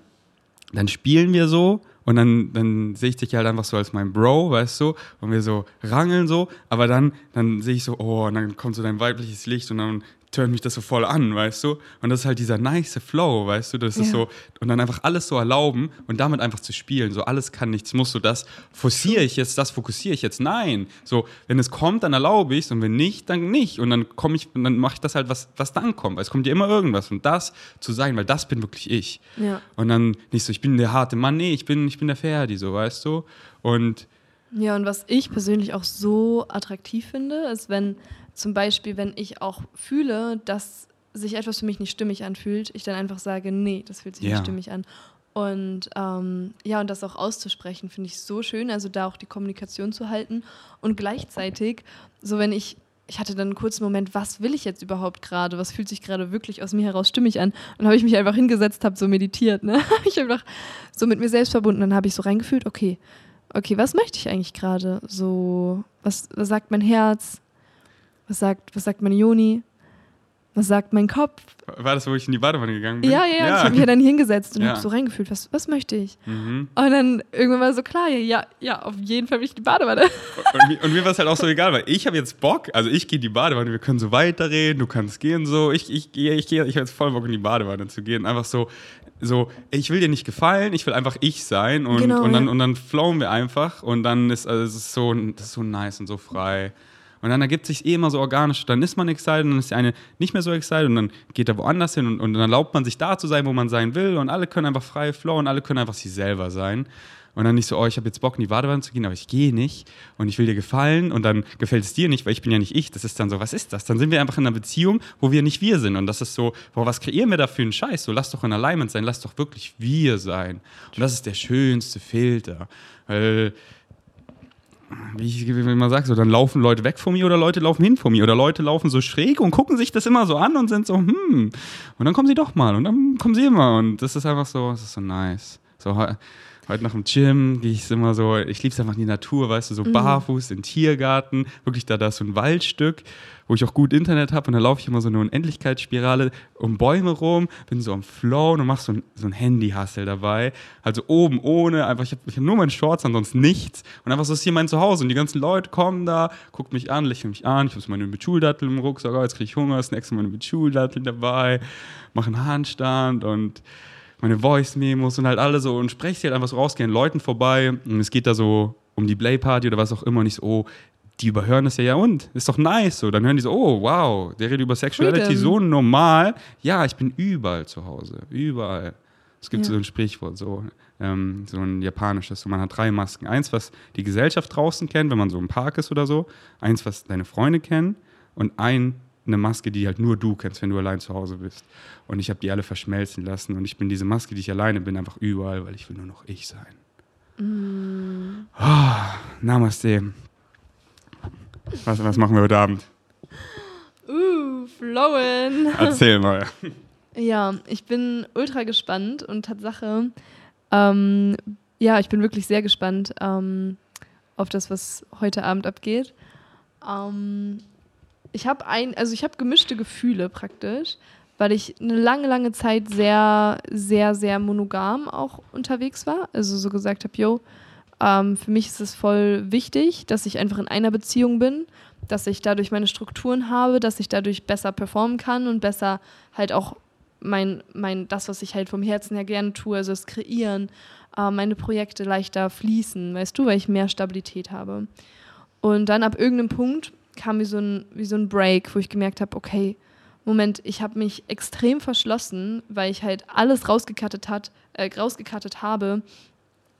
A: dann spielen wir so und dann, dann sehe ich dich halt einfach so als mein Bro, weißt du, und wir so rangeln so, aber dann, dann sehe ich so, oh, und dann kommt so dein weibliches Licht und dann turnt mich das so voll an, weißt du? Und das ist halt dieser nice Flow, weißt du? Das ja. ist so, und dann einfach alles so erlauben und damit einfach zu spielen. So, alles kann, nichts muss. So, das forciere ich jetzt, das fokussiere ich jetzt. Nein. So, wenn es kommt, dann erlaube ich es und wenn nicht, dann nicht. Und dann komme ich, dann mache ich das halt, was, was dann kommt. Weil es kommt ja immer irgendwas. Und das zu sein, weil das bin wirklich ich. Ja. Und dann nicht so, ich bin der harte Mann, nee, ich bin, ich bin der Ferdi, so, weißt du? Und
B: ja, und was ich persönlich auch so attraktiv finde, ist, wenn zum Beispiel, wenn ich auch fühle, dass sich etwas für mich nicht stimmig anfühlt, ich dann einfach sage, nee, das fühlt sich ja. nicht stimmig an. Und ähm, ja, und das auch auszusprechen, finde ich so schön, also da auch die Kommunikation zu halten. Und gleichzeitig, so wenn ich, ich hatte dann einen kurzen Moment, was will ich jetzt überhaupt gerade? Was fühlt sich gerade wirklich aus mir heraus stimmig an? Und habe ich mich einfach hingesetzt, habe so meditiert, ne? ich einfach so mit mir selbst verbunden. Dann habe ich so reingefühlt, okay, okay, was möchte ich eigentlich gerade? So, was, was sagt mein Herz? Was sagt, was sagt meine Joni? Was sagt mein Kopf?
A: War das, wo ich in die Badewanne gegangen bin?
B: Ja, ja, ja. Ich habe mich ja dann hingesetzt und ja. habe so reingefühlt, was, was möchte ich? Mhm. Und dann irgendwann war so klar, ja, ja, auf jeden Fall will ich in die Badewanne.
A: Und, und, und mir war es halt auch so egal, weil ich habe jetzt Bock, also ich gehe in die Badewanne, wir können so weiterreden, du kannst gehen so. Ich, ich, ich, ich, ich habe jetzt voll Bock in die Badewanne zu gehen. Einfach so, so, ich will dir nicht gefallen, ich will einfach ich sein und, genau, und, dann, ja. und dann flowen wir einfach und dann ist also es ist so, das ist so nice und so frei. Und dann ergibt sich eh immer so organisch. Dann ist man excited und dann ist der eine nicht mehr so excited und dann geht er woanders hin und, und dann erlaubt man sich da zu sein, wo man sein will und alle können einfach frei flowen, alle können einfach sich selber sein. Und dann nicht so, oh, ich habe jetzt Bock in die Badewanne zu gehen, aber ich gehe nicht und ich will dir gefallen und dann gefällt es dir nicht, weil ich bin ja nicht ich. Das ist dann so, was ist das? Dann sind wir einfach in einer Beziehung, wo wir nicht wir sind. Und das ist so, boah, was kreieren wir da für einen Scheiß? So, lass doch in Alignment sein, lass doch wirklich wir sein. Und das ist der schönste Filter. Weil wie ich immer sage, so, dann laufen Leute weg von mir oder Leute laufen hin von mir oder Leute laufen so schräg und gucken sich das immer so an und sind so, hm. Und dann kommen sie doch mal und dann kommen sie immer und das ist einfach so, das ist so nice. So, heute nach dem Gym gehe ich immer so, ich liebe es einfach in die Natur, weißt du, so mhm. barfuß, in den Tiergarten, wirklich da, da ist so ein Waldstück, wo ich auch gut Internet habe und da laufe ich immer so eine Unendlichkeitsspirale um Bäume rum, bin so am Flow und mach so ein, so ein Handy-Hustle dabei. Also oben ohne, einfach, ich habe hab nur meine Shorts, ansonsten nichts. Und einfach so ist hier mein Zuhause. Und die ganzen Leute kommen da, gucken mich an, lächeln mich an, ich habe so meine Mitschuldattel im Rucksack, jetzt kriege ich Hunger, snacks meine Mitschuldattel dabei, mache einen Handstand und meine Voice-Memos und halt alle so. Und spreche sie halt einfach so rausgehen, Leuten vorbei. Und es geht da so um die Play-Party oder was auch immer, nicht so, oh, die überhören das ja, ja und, ist doch nice. So, dann hören die so, oh, wow, der redet über Sexuality Freedom. so normal. Ja, ich bin überall zu Hause, überall. Es gibt ja. so ein Sprichwort, so, ähm, so ein japanisches, so man hat drei Masken. Eins, was die Gesellschaft draußen kennt, wenn man so im Park ist oder so. Eins, was deine Freunde kennen. Und ein, eine Maske, die halt nur du kennst, wenn du allein zu Hause bist. Und ich habe die alle verschmelzen lassen. Und ich bin diese Maske, die ich alleine bin, einfach überall, weil ich will nur noch ich sein. Mm. Oh, Namaste. Was, was machen wir heute Abend?
B: Uh, flowen.
A: Erzähl mal.
B: Ja, ich bin ultra gespannt und Tatsache, ähm, ja, ich bin wirklich sehr gespannt ähm, auf das, was heute Abend abgeht. Ähm, ich habe ein, also ich habe gemischte Gefühle praktisch, weil ich eine lange, lange Zeit sehr, sehr, sehr monogam auch unterwegs war. Also so gesagt habe, yo, ähm, für mich ist es voll wichtig, dass ich einfach in einer Beziehung bin, dass ich dadurch meine Strukturen habe, dass ich dadurch besser performen kann und besser halt auch mein, mein, das, was ich halt vom Herzen her gerne tue, also das Kreieren, äh, meine Projekte leichter fließen, weißt du, weil ich mehr Stabilität habe. Und dann ab irgendeinem Punkt kam wie so ein, wie so ein Break, wo ich gemerkt habe, okay, Moment, ich habe mich extrem verschlossen, weil ich halt alles rausgekattet, hat, äh, rausgekattet habe,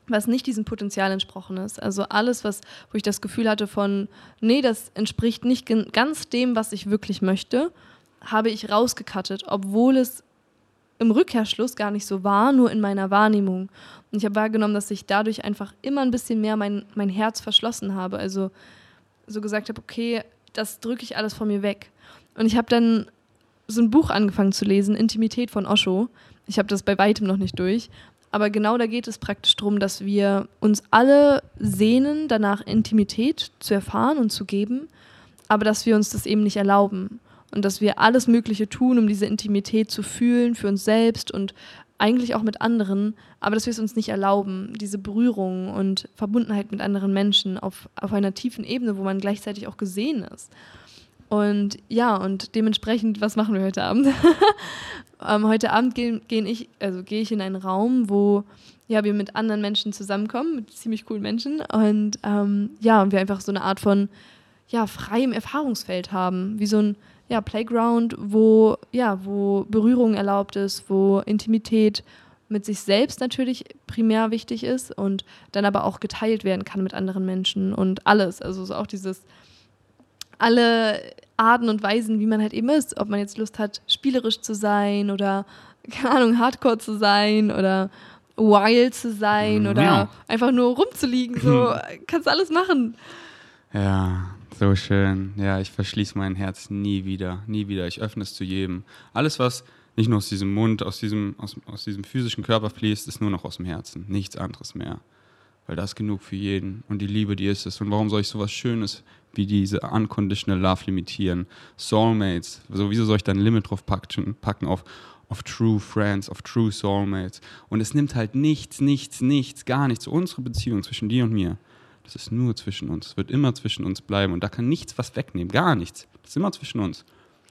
B: was nicht diesem Potenzial entsprochen ist. Also alles, was, wo ich das Gefühl hatte von, nee, das entspricht nicht ganz dem, was ich wirklich möchte, habe ich rausgekattet, obwohl es im Rückkehrschluss gar nicht so war, nur in meiner Wahrnehmung. Und ich habe wahrgenommen, dass ich dadurch einfach immer ein bisschen mehr mein, mein Herz verschlossen habe. Also so gesagt habe, okay, das drücke ich alles von mir weg. Und ich habe dann so ein Buch angefangen zu lesen, Intimität von Osho. Ich habe das bei weitem noch nicht durch, aber genau da geht es praktisch darum, dass wir uns alle sehnen, danach Intimität zu erfahren und zu geben, aber dass wir uns das eben nicht erlauben. Und dass wir alles Mögliche tun, um diese Intimität zu fühlen für uns selbst und eigentlich auch mit anderen, aber dass wir es uns nicht erlauben, diese Berührung und Verbundenheit mit anderen Menschen auf, auf einer tiefen Ebene, wo man gleichzeitig auch gesehen ist. Und ja, und dementsprechend, was machen wir heute Abend? ähm, heute Abend gehe geh ich, also gehe ich in einen Raum, wo ja, wir mit anderen Menschen zusammenkommen, mit ziemlich coolen Menschen. Und ähm, ja, und wir einfach so eine Art von ja, freiem Erfahrungsfeld haben, wie so ein ja, Playground, wo, ja, wo Berührung erlaubt ist, wo Intimität mit sich selbst natürlich primär wichtig ist und dann aber auch geteilt werden kann mit anderen Menschen und alles. Also so auch dieses alle Arten und Weisen, wie man halt eben ist. Ob man jetzt Lust hat, spielerisch zu sein oder, keine Ahnung, hardcore zu sein oder wild zu sein oder ja. einfach nur rumzuliegen. So, kannst alles machen.
A: Ja, so schön. Ja, ich verschließe mein Herz nie wieder. Nie wieder. Ich öffne es zu jedem. Alles, was nicht nur aus diesem Mund, aus diesem, aus, aus diesem physischen Körper fließt, ist nur noch aus dem Herzen. Nichts anderes mehr. Weil das ist genug für jeden. Und die Liebe, die ist es. Und warum soll ich sowas Schönes wie diese Unconditional Love limitieren. Soulmates, so wieso soll ich da ein Limit drauf packen, packen auf, auf True Friends, auf True Soulmates. Und es nimmt halt nichts, nichts, nichts, gar nichts. Unsere Beziehung zwischen dir und mir, das ist nur zwischen uns. Es wird immer zwischen uns bleiben. Und da kann nichts was wegnehmen, gar nichts. Das ist immer zwischen uns.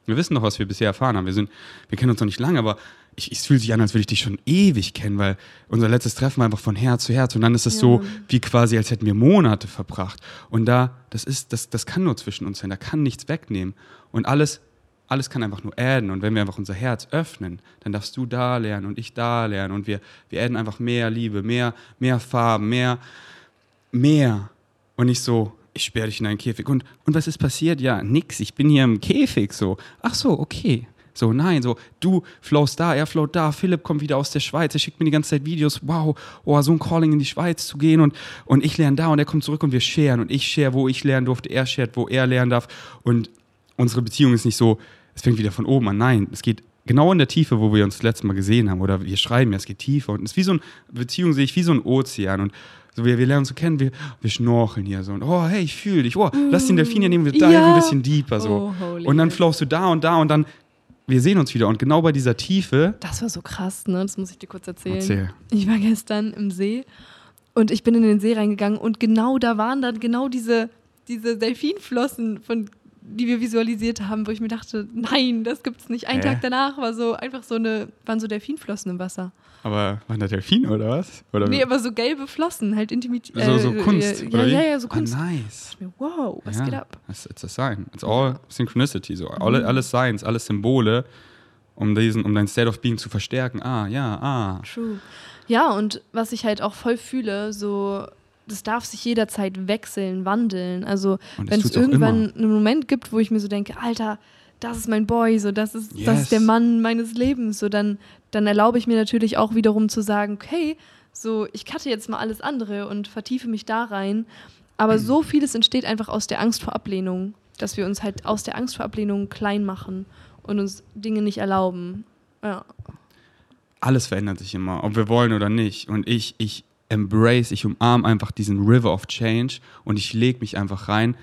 A: Wir wissen doch, was wir bisher erfahren haben. Wir, sind, wir kennen uns noch nicht lange, aber ich, es fühlt sich an, als würde ich dich schon ewig kennen, weil unser letztes Treffen war einfach von Herz zu Herz und dann ist es ja. so wie quasi, als hätten wir Monate verbracht. Und da, das ist, das, das kann nur zwischen uns sein, da kann nichts wegnehmen. Und alles, alles kann einfach nur adden. Und wenn wir einfach unser Herz öffnen, dann darfst du da lernen und ich da lernen und wir, wir adden einfach mehr Liebe, mehr, mehr Farben, mehr, mehr. Und nicht so, ich sperre dich in einen Käfig. Und, und was ist passiert? Ja, nix, ich bin hier im Käfig so. Ach so, okay. So, nein, so, du flowst da, er flowt da, Philipp kommt wieder aus der Schweiz, er schickt mir die ganze Zeit Videos, wow, oh, so ein Calling in die Schweiz zu gehen und, und ich lerne da und er kommt zurück und wir sharen und ich share, wo ich lernen durfte, er shared, wo er lernen darf und unsere Beziehung ist nicht so, es fängt wieder von oben an, nein, es geht genau in der Tiefe, wo wir uns das letzte Mal gesehen haben, oder wir schreiben ja, es geht tiefer. Und es ist wie so eine Beziehung, sehe ich wie so ein Ozean. Und so wir, wir lernen uns so kennen, wir, wir schnorcheln hier so. Und oh, hey, ich fühle dich. Oh, lass den Delfin hier nehmen, wir diven
B: Ja.
A: ein bisschen deeper so.
B: Oh,
A: und dann flowst du da und da und dann, wir sehen uns wieder. Und genau bei dieser Tiefe,
B: Das war so krass, ne? Das muss ich dir kurz erzählen.
A: Erzähl.
B: Ich war gestern im See und ich bin in den See reingegangen und genau da waren dann genau diese, diese Delfinflossen, von, die wir visualisiert haben, wo ich mir dachte, nein, das gibt's nicht. Ein
A: Hä?
B: Tag danach war so einfach so eine, waren so Delfinflossen im Wasser.
A: aber waren da Delfine oder was? Oder
B: Nee, aber so gelbe Flossen, halt Intimit.
A: so, so
B: äh,
A: Kunst,
B: Ja,
A: oder wie?
B: ja, ja, so Kunst.
A: Ah, nice.
B: Wow, was
A: ja,
B: geht ab?
A: It's, it's a sign. It's all synchronicity. So.
B: Mhm.
A: Alle, alles Signs, alles Symbole, um, diesen, um dein State of Being zu verstärken. Ah, ja, ah.
B: True. Ja, und was ich halt auch voll fühle, so, das darf sich jederzeit wechseln, wandeln. Also,
A: das
B: wenn es irgendwann
A: immer.
B: einen Moment gibt, wo ich mir so denke, Alter, das ist mein Boy, so, das ist, das
A: Yes.
B: ist der Mann meines Lebens, so, dann, dann erlaube ich mir natürlich auch wiederum zu sagen, okay, so, ich cutte jetzt mal alles andere und vertiefe mich da rein. Aber so vieles entsteht einfach aus der Angst vor Ablehnung, dass wir uns halt aus der Angst vor Ablehnung klein machen und uns Dinge nicht erlauben. Ja.
A: Alles verändert sich immer, ob wir wollen oder nicht. Und ich, ich embrace, ich umarme einfach diesen River of Change und ich lege mich einfach rein.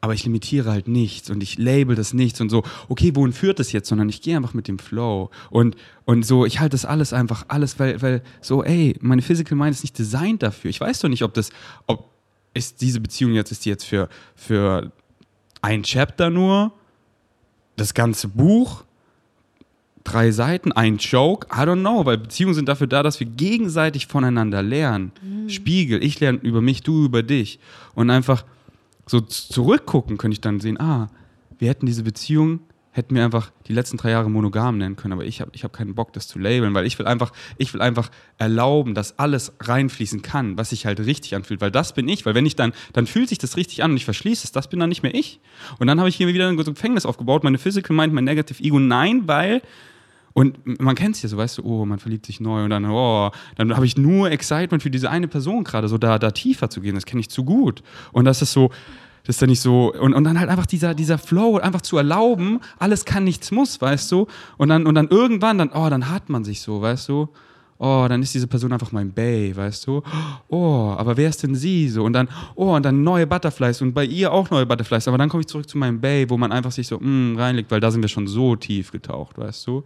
A: Aber ich limitiere halt nichts und ich label das nichts und so, okay, wohin führt das jetzt? Sondern ich gehe einfach mit dem Flow. Und, und so, ich halte das alles einfach, alles, weil, weil so, ey, meine Physical Mind ist nicht designt dafür. Ich weiß doch nicht, ob das, ob ist diese Beziehung jetzt, ist die jetzt für, für ein Chapter nur, das ganze Buch, drei Seiten, ein Joke, I don't know, weil Beziehungen sind dafür da, dass wir gegenseitig voneinander lernen. Spiegel, ich lerne über mich, du über dich. Und einfach so zurückgucken könnte ich dann sehen, ah, wir hätten diese Beziehung, hätten wir einfach die letzten drei Jahre monogam nennen können, aber ich habe ich hab keinen Bock, das zu labeln, weil ich will einfach, ich will einfach erlauben, dass alles reinfließen kann, was sich halt richtig anfühlt, weil das bin ich, weil wenn ich dann, dann fühlt sich das richtig an und ich verschließe es, das bin dann nicht mehr ich. Und dann habe ich hier wieder ein Gefängnis aufgebaut, meine Physical Mind, mein Negative Ego, nein, weil und man kennt es ja so, weißt du, oh, man verliebt sich neu und dann, oh, dann habe ich nur Excitement für diese eine Person gerade, so da, da tiefer zu gehen, das kenne ich zu gut. Und das ist so, das ist dann nicht so, und, und dann halt einfach dieser, dieser Flow, einfach zu erlauben, alles kann, nichts muss, weißt du? Und dann, und dann irgendwann, dann, oh, dann hat man sich so, weißt du? Oh, dann ist diese Person einfach mein Bay, weißt du? Oh, aber wer ist denn sie so? Und dann, oh, und dann neue Butterflies und bei ihr auch neue Butterflies. Aber dann komme ich zurück zu meinem Bay, wo man einfach sich so mm, reinlegt, weil da sind wir schon so tief getaucht, weißt du?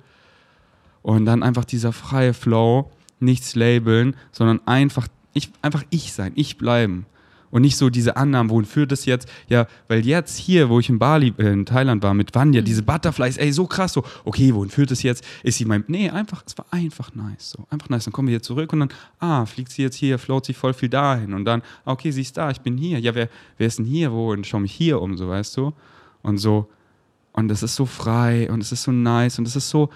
A: Und dann einfach dieser freie Flow, nichts labeln, sondern einfach ich, einfach ich sein, ich bleiben. Und nicht so diese Annahmen, wohin führt das jetzt? Ja, weil jetzt hier, wo ich in Bali, äh, in Thailand war mit Vanya, diese Butterflies, ey, so krass, so, okay, wohin führt das jetzt? Ist sie mein, nee, einfach, es war einfach nice, so, einfach nice. Dann kommen wir hier zurück und dann, ah, fliegt sie jetzt hier, float sie voll viel dahin und dann, ah, okay, sie ist da, ich bin hier. Ja, wer, wer ist denn hier, wo? Und schau mich hier um, so, weißt du? Und so, und es ist so frei und es ist so nice und es ist so,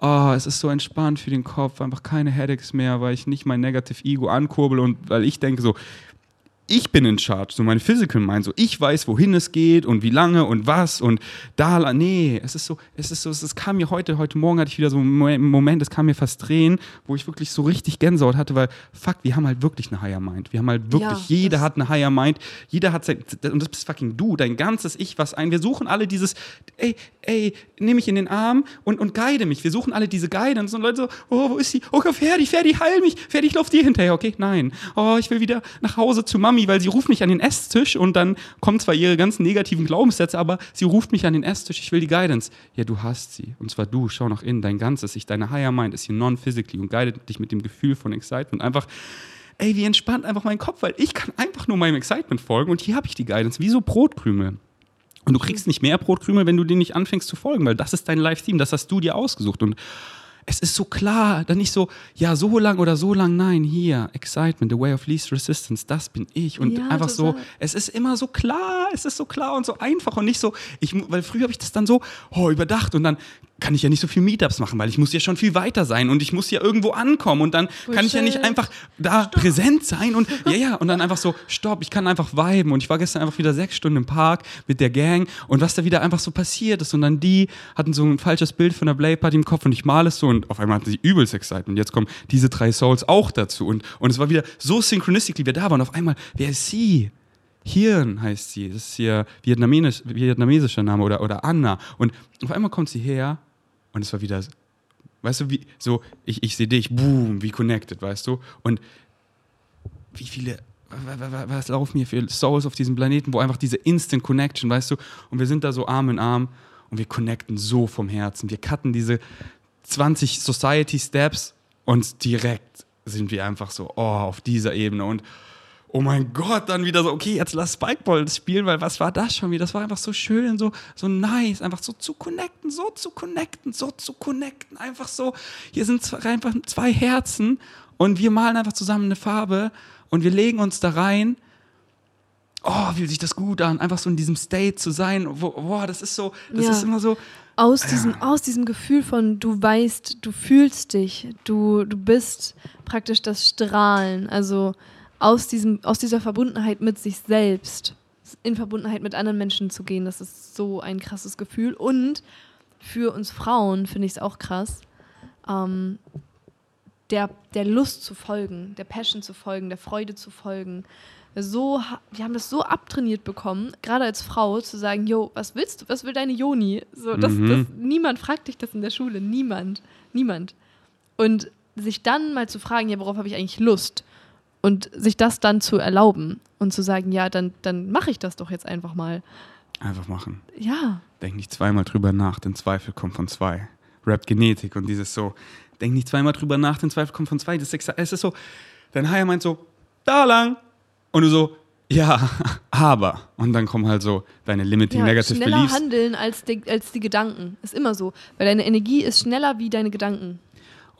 A: oh, es ist so entspannt für den Kopf, einfach keine Headaches mehr, weil ich nicht mein Negative Ego ankurbel und weil ich denke so, ich bin in charge, so meine Physical Mind, so ich weiß, wohin es geht und wie lange und was und da, la- nee, es ist so, es ist so, es kam mir heute, heute Morgen hatte ich wieder so einen Mo- Moment, es kam mir fast drehen, wo ich wirklich so richtig Gänsehaut hatte, weil, fuck, wir haben halt wirklich eine Higher Mind, wir haben halt wirklich,
B: Ja,
A: jeder hat eine Higher Mind, jeder hat sein, und das bist fucking du, dein ganzes Ich, was ein, wir suchen alle dieses, ey, ey, nimm mich in den Arm und, und guide mich, wir suchen alle diese Guidance und Leute so, oh, wo ist sie? Oh, Ferdi, Ferdi, heil mich, Ferdi, ich lauf dir hinterher, okay, nein, oh, ich will wieder nach Hause zu Mami, weil sie ruft mich an den Esstisch und dann kommen zwar ihre ganzen negativen Glaubenssätze, aber sie ruft mich an den Esstisch, ich will die Guidance. Ja, du hast sie. Und zwar du, schau nach innen, dein ganzes Ich, deine Higher Mind ist hier non-physically und guidet dich mit dem Gefühl von Excitement. Einfach, ey, wie entspannt einfach mein Kopf, weil ich kann einfach nur meinem Excitement folgen und hier habe ich die Guidance, wie so Brotkrümel. Und du kriegst nicht mehr Brotkrümel, wenn du denen nicht anfängst zu folgen, weil das ist dein Live-Theme, das hast du dir ausgesucht. Und es ist so klar, dann nicht so, ja, so lang oder so lang, nein, hier, Excitement, the way of least resistance, das bin ich. Und
B: Ja,
A: einfach so,
B: total.
A: es ist immer so klar, es ist so klar und so einfach und nicht so, ich, weil früher habe ich das dann so, oh, überdacht und dann kann ich ja nicht so viel Meetups machen, weil ich muss ja schon viel weiter sein und ich muss ja irgendwo ankommen und dann kann ich ja nicht
B: Bullshit.
A: einfach da präsent sein und ja, ja, und dann einfach so, stopp, ich kann einfach viben und ich war gestern einfach wieder sechs Stunden im Park mit der Gang und was da wieder einfach so passiert ist und dann die hatten so ein falsches Bild von der Play Party im Kopf und ich male es so und auf einmal hatten sie übelst excited und jetzt kommen diese drei Souls auch dazu und, und es war wieder so synchronistically, wir da waren auf einmal, wer ist sie? Hirn heißt sie, das ist ihr vietnamesisch, vietnamesischer Name oder, oder Anna und auf einmal kommt sie her und es war wieder Weißt du, wie, so, ich, ich sehe dich, boom, wie connected, weißt du? Und wie viele, was laufen hier für Souls auf diesem Planeten, wo einfach diese Instant Connection, weißt du? Und wir sind da so Arm in Arm und wir connecten so vom Herzen. Wir cutten diese 20 Society Steps und direkt sind wir einfach so, oh, auf dieser Ebene und oh mein Gott, dann wieder so, okay, jetzt lass Spikeball spielen, weil was war das schon wieder? Das war einfach so schön, so, so nice, einfach so zu connecten, so zu connecten, so zu connecten, einfach so, hier sind zwei, einfach zwei Herzen und wir malen einfach zusammen eine Farbe und wir legen uns da rein. Oh, fühlt sich das gut an, einfach so in diesem State zu sein. Wo, boah, das ist so, das ja. ist immer so.
B: Aus diesem, ja. aus diesem Gefühl von, du weißt, du fühlst dich, du, du bist praktisch das Strahlen. Also aus, diesem, aus dieser Verbundenheit mit sich selbst in Verbundenheit mit anderen Menschen zu gehen, das ist so ein krasses Gefühl. Und für uns Frauen finde ich es auch krass, ähm, der, der Lust zu folgen, der Passion zu folgen, der Freude zu folgen. So, wir haben das so abtrainiert bekommen, gerade als Frau, zu sagen, Jo, was willst du? Was will deine Joni? So, das, mhm. das, niemand fragt dich das in der Schule. Niemand. Niemand. Und sich dann mal zu fragen, ja, worauf habe ich eigentlich Lust? Und sich das dann zu erlauben und zu sagen, ja, dann, dann mache ich das doch jetzt einfach mal.
A: Einfach machen.
B: Ja.
A: Denk nicht zweimal drüber nach, denn Zweifel kommt von zwei. Rap Genetik und dieses so, denk nicht zweimal drüber nach, denn Zweifel kommt von zwei. Das ist, es ist so, dein Haier meint so, da lang. Und du so, ja, aber. Und dann kommen halt so deine Limiting
B: ja,
A: Negative
B: schneller
A: Beliefs.
B: Schneller handeln als die, als die Gedanken. Ist immer so. Weil deine Energie ist schneller wie deine Gedanken.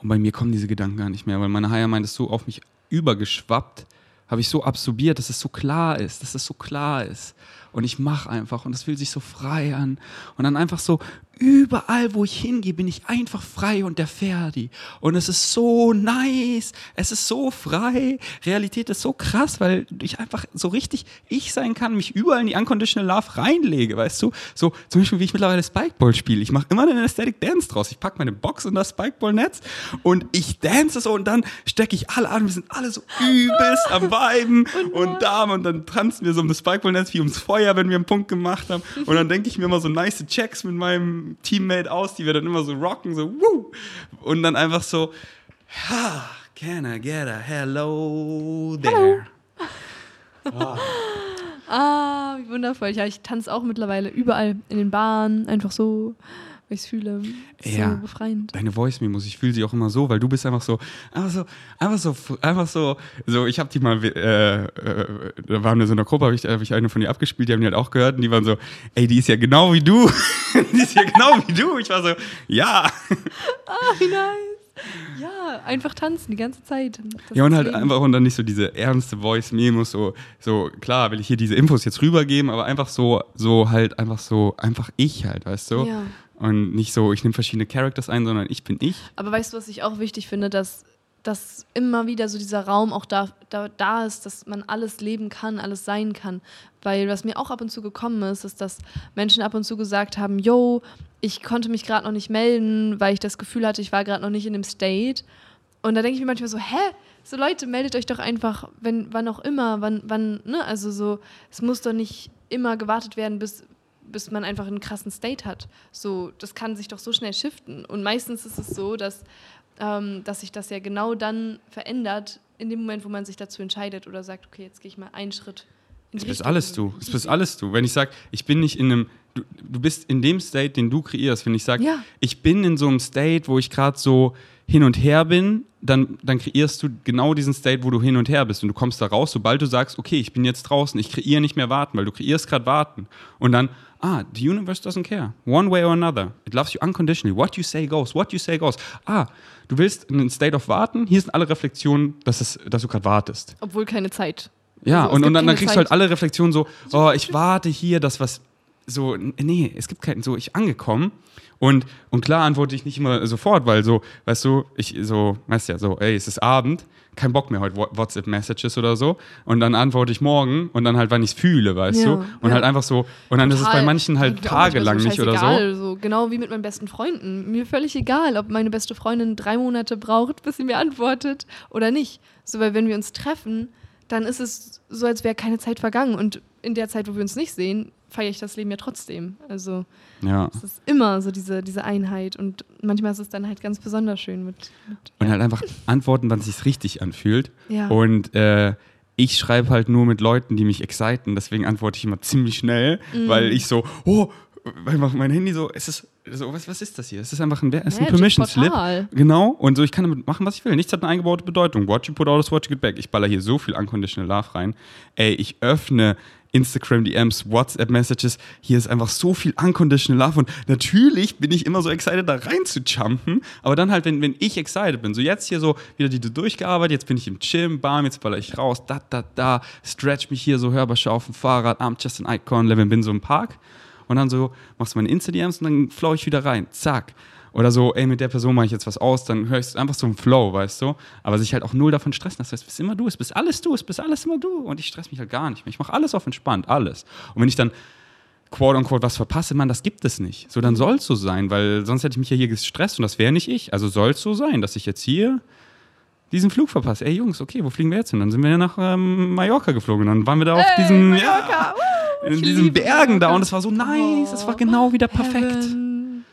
A: Und bei mir kommen diese Gedanken gar nicht mehr, weil meine Haier meint es so auf mich übergeschwappt, habe ich so absorbiert, dass es so klar ist, dass es so klar ist. Und ich mache einfach und es fühlt sich so frei an. Und dann einfach so überall, wo ich hingehe, bin ich einfach frei und der Ferdi. Und es ist so nice. Es ist so frei. Realität ist so krass, weil ich einfach so richtig ich sein kann, mich überall in die Unconditional Love reinlege, weißt du? So zum Beispiel, wie ich mittlerweile Spikeball spiele. Ich mache immer einen Aesthetic Dance draus. Ich packe meine Box in das Spikeball-Netz und ich dance so und dann stecke ich alle an. Wir sind alle so übelst am Viben und da und dann tanzen wir so um das Spikeball-Netz wie ums Feuer, wenn wir einen Punkt gemacht haben. Und dann denke ich mir immer so nice Checks mit meinem Teammate aus, die wir dann immer so rocken, so wuh, und dann einfach so, ha, can I get a hello there?
B: Wow. Ah, wie wundervoll. Ja, ich tanze auch mittlerweile überall in den Bahnen, einfach so weil ich es fühle.
A: ja,
B: so befreiend.
A: Deine Voice Memos, ich fühle sie auch immer so, weil du bist einfach so, einfach so, einfach so, einfach so, so ich habe die mal, äh, äh, da waren wir so in einer Gruppe, habe ich, hab ich eine von dir abgespielt, die haben die halt auch gehört und die waren so, ey, die ist ja genau wie du. die ist ja genau wie du. Ich war so, ja.
B: Ah, wie nice. Ja, einfach tanzen die ganze Zeit.
A: Das ja, und halt einfach und dann nicht so diese ernste Voice-Memos, so, so, klar will ich hier diese Infos jetzt rübergeben, aber einfach so, so halt einfach so, einfach ich halt, weißt du? Ja. Und nicht so, ich nehme verschiedene Characters ein, sondern ich bin ich.
B: Aber weißt du, was ich auch wichtig finde, dass, dass immer wieder so dieser Raum auch da, da, da ist, dass man alles leben kann, alles sein kann. Weil was mir auch ab und zu gekommen ist, ist, dass Menschen ab und zu gesagt haben, yo, ich konnte mich gerade noch nicht melden, weil ich das Gefühl hatte, ich war gerade noch nicht in dem State. Und da denke ich mir manchmal so, hä? So Leute, meldet euch doch einfach, wenn, wann auch immer, wann, wann, ne? Also so, es muss doch nicht immer gewartet werden, bis, bis man einfach einen krassen State hat. So, das kann sich doch so schnell shiften. Und meistens ist es so, dass, ähm, dass sich das ja genau dann verändert, in dem Moment, wo man sich dazu entscheidet oder sagt, okay, jetzt gehe ich mal einen Schritt.
A: In das bist alles du. Das bist alles du. Wenn ich sage, ich bin nicht in einem, du, du bist in dem State, den du kreierst, wenn ich sage, ja. ich bin in so einem State, wo ich gerade so hin und her bin, dann, dann kreierst du genau diesen State, wo du hin und her bist. Und du kommst da raus, sobald du sagst, okay, ich bin jetzt draußen, ich kreiere nicht mehr warten, weil du kreierst gerade warten. Und dann, ah, the universe doesn't care. One way or another. It loves you unconditionally. What you say goes. What you say goes. Ah, du willst einen State of warten. Hier sind alle Reflexionen, dass, es, dass du gerade wartest.
B: Obwohl keine Zeit.
A: Ja, also, und, und dann, dann kriegst Zeit. du halt alle Reflexionen so, oh, ich warte hier, dass was so, nee, es gibt keinen, so, ich angekommen und, und klar antworte ich nicht immer sofort, weil so, weißt du, ich so, weißt ja, so, ey, es ist Abend, kein Bock mehr heute WhatsApp-Messages oder so und dann antworte ich morgen und dann halt, wann ich es fühle, weißt ja, du? Und ja. halt einfach so, und dann Total. ist es bei manchen halt tagelang so nicht oder so.
B: so. Genau wie mit meinen besten Freunden. Mir völlig egal, ob meine beste Freundin drei Monate braucht, bis sie mir antwortet oder nicht. So, weil wenn wir uns treffen, dann ist es so, als wäre keine Zeit vergangen. Und in der Zeit, wo wir uns nicht sehen, feiere ich das Leben ja trotzdem. Also
A: Ja.
B: es ist immer so diese, diese Einheit und manchmal ist es dann halt ganz besonders schön mit. mit
A: Und halt einfach antworten, wann es sich richtig anfühlt.
B: ja.
A: Und äh, ich schreibe halt nur mit Leuten, die mich exciten. Deswegen antworte ich immer ziemlich schnell,
B: Mhm.
A: weil ich so, oh, weil mein Handy so, es ist so, was, was ist das hier? Es ist einfach ein, es ist ein Permission Slip. Genau, und so, ich kann damit machen, was ich will. Nichts hat eine eingebaute Bedeutung. Watch you put out is what you get back. Ich baller hier so viel Unconditional Love rein. Ey, ich öffne Instagram DMs, WhatsApp Messages. Hier ist einfach so viel Unconditional Love und natürlich bin ich immer so excited, da rein zu jumpen. Aber dann halt, wenn, wenn ich excited bin, so jetzt hier so wieder die durchgearbeitet, jetzt bin ich im Gym, bam, jetzt baller ich raus, da, da, da, stretch mich hier so hörbar auf dem Fahrrad, I'm just an icon, Levin, bin so im Park. Und dann so machst du meine Insta-DMs und dann flow ich wieder rein. Zack. Oder so, ey, mit der Person mache ich jetzt was aus, dann höre ich einfach so im Flow, weißt du? Aber sich halt auch null davon stressen. Das heißt, es bist immer du, es bist alles du, es bist alles immer du. Und ich stress mich halt gar nicht mehr. Ich mache alles auf entspannt, alles. Und wenn ich dann quote unquote was verpasse, man, das gibt es nicht. So, dann soll es so sein, weil sonst hätte ich mich ja hier gestresst und das wäre nicht ich. Also soll es so sein, dass ich jetzt hier diesen Flug verpasse. Ey Jungs, okay, wo fliegen wir jetzt hin? Dann sind wir ja nach ähm, Mallorca geflogen. Dann waren wir da auf
B: Ey,
A: diesen,
B: Mallorca,
A: ja,
B: woo!
A: in diesen Bergen da
B: Mallorca.
A: und es war so nice, es war genau wieder perfekt.
B: Heaven.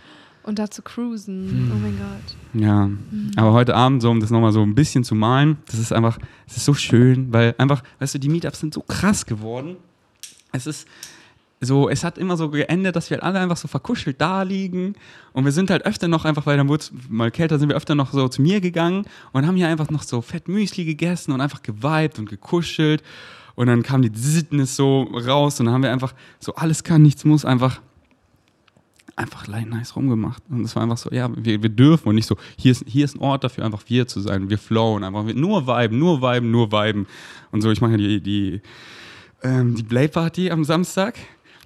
B: Und da zu cruisen. Oh mein Gott.
A: Ja, aber heute Abend, so um das nochmal so ein bisschen zu malen, das ist einfach, es ist so schön, weil einfach, weißt du, die Meetups sind so krass geworden. Es ist so, es hat immer so geendet, dass wir halt alle einfach so verkuschelt da liegen und wir sind halt öfter noch einfach, weil dann wurde es mal kälter, sind wir öfter noch so zu mir gegangen und haben hier einfach noch so fett Müsli gegessen und einfach geweibt und gekuschelt und dann kam die Sittnis so raus und dann haben wir einfach so alles kann, nichts muss, einfach einfach nice rumgemacht. Und es war einfach so, ja, wir, wir dürfen und nicht so, hier ist, hier ist ein Ort dafür, einfach wir zu sein. Wir flowen, einfach nur viben, nur viben, nur viben. Und so, ich mache ja die, die, ähm, die Play-Party am Samstag.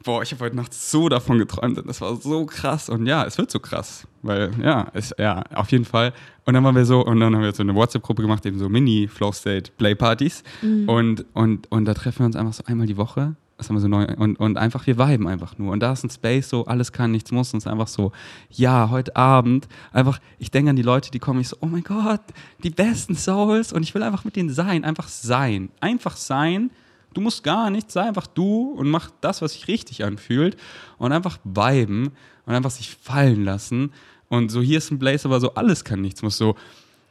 A: Boah, ich habe heute Nacht so davon geträumt und das war so krass. Und ja, es wird so krass. Weil, ja, es, ja, auf jeden Fall. Und dann waren wir so, und dann haben wir so eine WhatsApp-Gruppe gemacht, eben so Mini-Flow-State-Play-Partys. Und, und, und da treffen wir uns einfach so einmal die Woche. Das haben wir so neu. Und, und einfach, wir viben einfach nur. Und da ist ein Space so, alles kann, nichts muss. Und es ist einfach so, ja, heute Abend, einfach, ich denke an die Leute, die kommen, ich so, oh mein Gott, die besten Souls. Und ich will einfach mit denen sein, einfach sein. Einfach sein. Du musst gar nichts, sei einfach du und mach das, was sich richtig anfühlt. Und einfach viben und einfach sich fallen lassen. Und so, hier ist ein Blaze, aber so alles kann, nichts muss. So,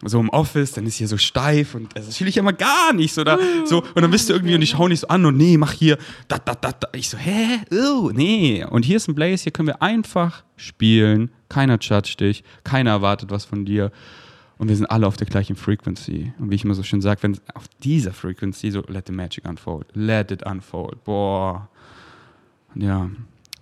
A: so im Office, dann ist hier so steif und das fühle ich immer gar nicht. So, da, so, und dann bist du irgendwie und ich hau nicht so an und nee, mach hier, da, da, da, da. Ich so, hä? Oh, nee. Und hier ist ein Blaze, hier können wir einfach spielen. Keiner judgt dich, keiner erwartet was von dir. Und wir sind alle auf der gleichen Frequency. Und wie ich immer so schön sage, wenn auf dieser Frequency so, let the magic unfold. Let it unfold. Boah. Ja,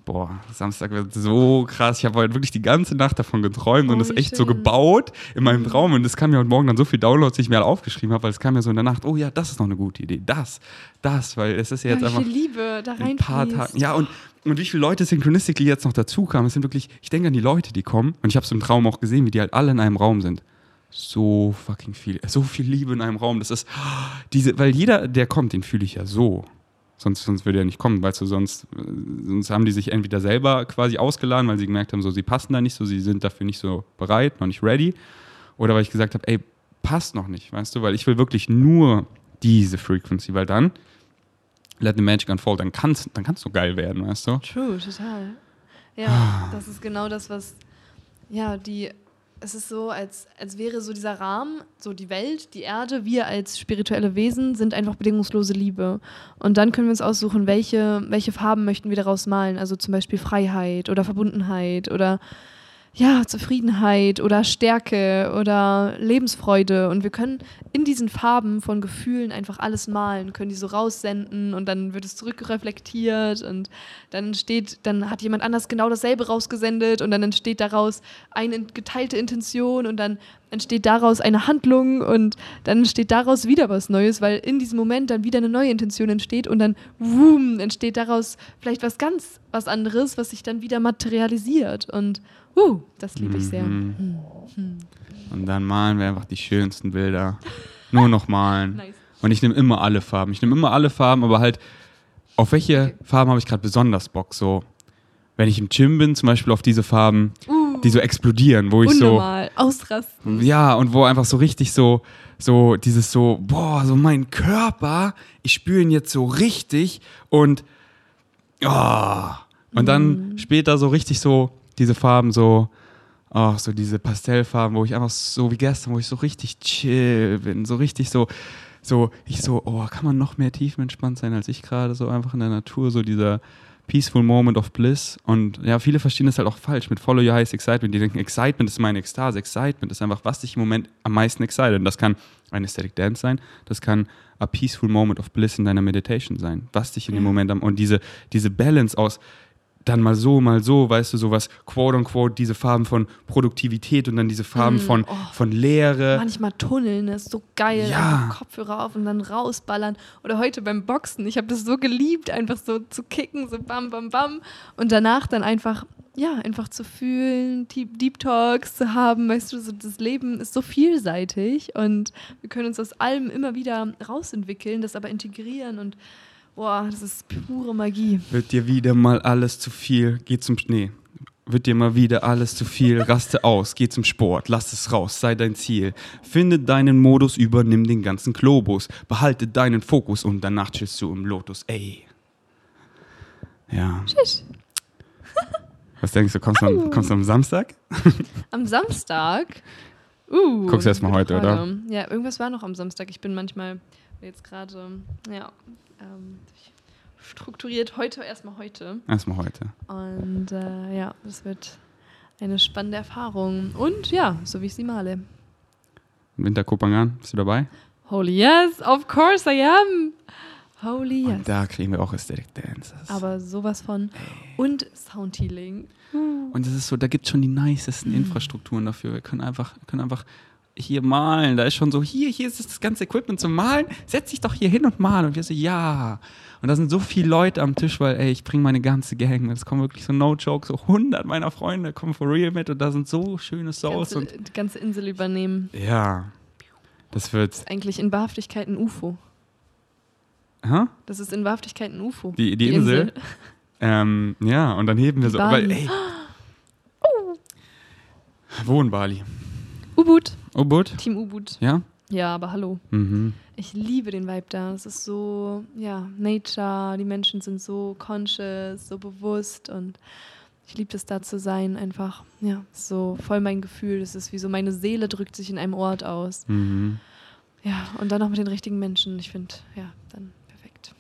A: boah, Samstag wird so krass. Ich habe heute wirklich die ganze Nacht davon geträumt
B: Oh,
A: und das echt so
B: schön.
A: gebaut in meinem Traum. Und es kam mir heute Morgen dann so viel Downloads, die ich mir alle aufgeschrieben habe, weil es kam mir so in der Nacht, oh ja, das ist noch eine gute Idee. Das, das, weil es ist ja jetzt
B: Ja,
A: einfach
B: viel Liebe da
A: in ein paar. Tagen. Ja, und, und wie viele Leute Synchronistically jetzt noch dazu kamen. Es sind wirklich, ich denke an die Leute, die kommen. Und ich habe es im Traum auch gesehen, wie die halt alle in einem Raum sind. So fucking viel, so viel Liebe in einem Raum. Das ist diese, weil jeder, der kommt, den fühle ich ja so. Sonst, sonst würde er nicht kommen, weißt du, sonst, sonst haben die sich entweder selber quasi ausgeladen, weil sie gemerkt haben, so sie passen da nicht so, sie sind dafür nicht so bereit, noch nicht ready. Oder weil ich gesagt habe, ey, passt noch nicht, weißt du, weil ich will wirklich nur diese Frequency, weil dann let the magic unfold, dann kannst dann kannst du geil werden, weißt du?
B: True, total.
A: Ah.
B: Ja, das ist genau das, was, ja, die, es ist so, als, als wäre so dieser Rahmen, so die Welt, die Erde, wir als spirituelle Wesen sind einfach bedingungslose Liebe. Und dann können wir uns aussuchen, welche, welche Farben möchten wir daraus malen. Also zum Beispiel Freiheit oder Verbundenheit oder ja, Zufriedenheit oder Stärke oder Lebensfreude. Und wir können in diesen Farben von Gefühlen einfach alles malen, können die so raussenden und dann wird es zurückreflektiert und dann entsteht, dann hat jemand anders genau dasselbe rausgesendet und dann entsteht daraus eine geteilte Intention und dann entsteht daraus eine Handlung und dann entsteht daraus wieder was Neues, weil in diesem Moment dann wieder eine neue Intention entsteht und dann wum, entsteht daraus vielleicht was ganz was anderes, was sich dann wieder materialisiert und uh, das liebe ich sehr.
A: Mhm. Und dann malen wir einfach die schönsten Bilder. Nur noch malen.
B: Nice.
A: Und ich nehme immer alle Farben. Ich nehme immer alle Farben, aber halt, auf welche Farben habe ich gerade besonders Bock? So, wenn ich im Gym bin, zum Beispiel auf diese Farben, die so explodieren, wo ich so.
B: Unnormal, ausrasten.
A: Ja, und wo einfach so richtig so, so dieses so, boah, so mein Körper, ich spüre ihn jetzt so richtig und Oh. Und dann später so richtig so diese Farben so, oh, so diese Pastellfarben, wo ich einfach so wie gestern, wo ich so richtig chill bin, so richtig so, so, ich so, oh, kann man noch mehr tiefenentspannt sein als ich gerade, so einfach in der Natur, so dieser peaceful moment of bliss. Und ja, viele verstehen das halt auch falsch mit Follow Your Highest Excitement. Die denken, Excitement ist meine Ekstase. Excitement ist einfach, was dich im Moment am meisten excited. Und das kann ein Aesthetic Dance sein, das kann a peaceful moment of bliss in deiner Meditation sein, was dich in dem Moment am, und diese, diese Balance aus, dann mal so, mal so, weißt du, sowas, quote unquote, diese Farben von Produktivität und dann diese Farben
B: Mm,
A: von,
B: oh.
A: von Leere.
B: Manchmal tunneln, das ist so geil.
A: Ja.
B: Kopfhörer auf und dann rausballern. Oder heute beim Boxen. Ich habe das so geliebt, einfach so zu kicken, so bam, bam, bam. Und danach dann einfach, ja, einfach zu fühlen, Deep, Deep Talks zu haben. Weißt du, so das Leben ist so vielseitig und wir können uns aus allem immer wieder rausentwickeln, das aber integrieren und boah, das ist pure Magie.
A: Wird dir wieder mal alles zu viel, geh zum, nee, wird dir mal wieder alles zu viel, raste aus, geh zum Sport, lass es raus, sei dein Ziel. Finde deinen Modus, übernimm den ganzen Globus, behalte deinen Fokus und danach chillst du im Lotus, ey. Ja.
B: Tschüss.
A: Was denkst du, kommst du, am, kommst du am Samstag?
B: Am Samstag. Uh,
A: Guckst du erst mal
B: gute
A: heute, oder?
B: Frage. Ja, irgendwas war noch am Samstag. Ich bin manchmal jetzt gerade, ja, ähm, strukturiert heute erstmal heute.
A: Erstmal heute.
B: Und äh, ja, das wird eine spannende Erfahrung. Und ja, so wie ich sie male.
A: Winter Kopangan, bist du dabei?
B: Holy yes, of course I am. Holy yes.
A: Und da kriegen wir auch Aesthetic Dances.
B: Aber sowas von. Und Soundhealing.
A: Und es ist so, da gibt es schon die nicesten Infrastrukturen dafür. Wir können einfach, wir können einfach hier malen. Da ist schon so, hier, hier ist das ganze Equipment zum Malen. Setz dich doch hier hin und mal. Und wir so, ja. Und da sind so viele Leute am Tisch, weil, ey, ich bringe meine ganze Gang. Es kommen wirklich so No-Joke, so 100 meiner Freunde kommen for real mit. Und da sind so schöne Souls.
B: Ganze,
A: Und
B: die ganze Insel übernehmen.
A: ja, das wird,
B: Ist eigentlich in Wahrhaftigkeit ein UFO.
A: hä?
B: Das ist in Wahrhaftigkeit ein UFO.
A: Die, die, Insel. Ähm, ja, und dann heben wir so.
B: Bali.
A: Weil, ey. Wo in Bali?
B: Ubud.
A: Ubud?
B: Team Ubud.
A: Ja?
B: Ja, aber hallo.
A: Mhm.
B: Ich liebe den Vibe da. Es ist so, ja, Nature. Die Menschen sind so conscious, so bewusst und ich liebe es da zu sein. Einfach, ja, so voll mein Gefühl. Es ist wie so, meine Seele drückt sich in einem Ort aus.
A: Mhm.
B: Ja, und dann noch mit den richtigen Menschen. Ich finde, ja, dann perfekt.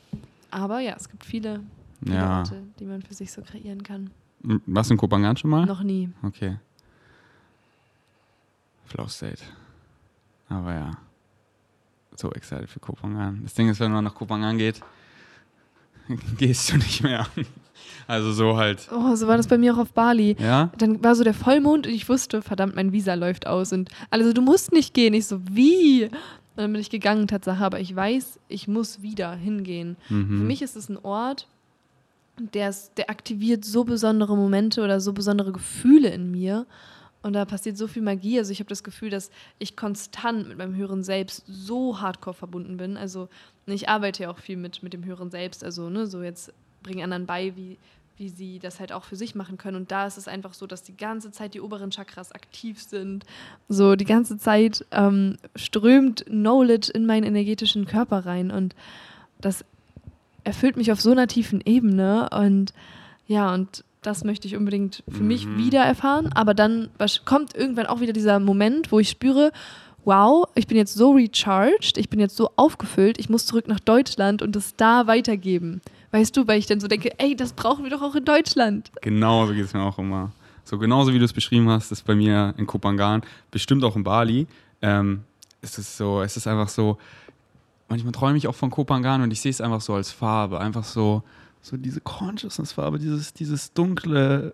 B: Aber ja, es gibt viele, viele
A: Ja.
B: Orte, die man für sich so kreieren kann.
A: Warst du in Kopangan schon mal?
B: Noch nie.
A: Okay. Flow State. Aber ja. So excited für Kopangan. Das Ding ist, wenn man nach Kopangan geht, gehst du nicht mehr. Also so halt.
B: Oh, so war das bei mir auch auf Bali.
A: Ja?
B: Dann war so der Vollmond und ich wusste, verdammt, mein Visa läuft aus. Und alle so, du musst nicht gehen. Ich so, wie? Und dann bin ich gegangen, Tatsache. Aber ich weiß, ich muss wieder hingehen. Für
A: Mhm.
B: mich ist es ein Ort, der, ist, der aktiviert so besondere Momente oder so besondere Gefühle in mir. Und da passiert so viel Magie. Also ich habe das Gefühl, dass ich konstant mit meinem höheren Selbst so hardcore verbunden bin. Also ich arbeite ja auch viel mit, mit dem höheren Selbst. Also ne, so jetzt bringen anderen bei, wie, wie sie das halt auch für sich machen können. Und da ist es einfach so, dass die ganze Zeit die oberen Chakras aktiv sind. So die ganze Zeit ähm, strömt Knowledge in meinen energetischen Körper rein. Und das erfüllt mich auf so einer tiefen Ebene. Und ja, und das möchte ich unbedingt für mich
A: Mhm.
B: wieder erfahren. Aber dann kommt irgendwann auch wieder dieser Moment, wo ich spüre, wow, ich bin jetzt so recharged, ich bin jetzt so aufgefüllt, ich muss zurück nach Deutschland und das da weitergeben. Weißt du, weil ich dann so denke, ey, das brauchen wir doch auch in Deutschland.
A: Genau so geht es mir auch immer. So genauso wie du es beschrieben hast, ist bei mir in Kopangan, bestimmt auch in Bali. Ähm, es ist so, es ist einfach so, manchmal träume ich auch von Kopangan und ich sehe es einfach so als Farbe, einfach so, so diese Consciousness-Farbe, dieses, dieses dunkle,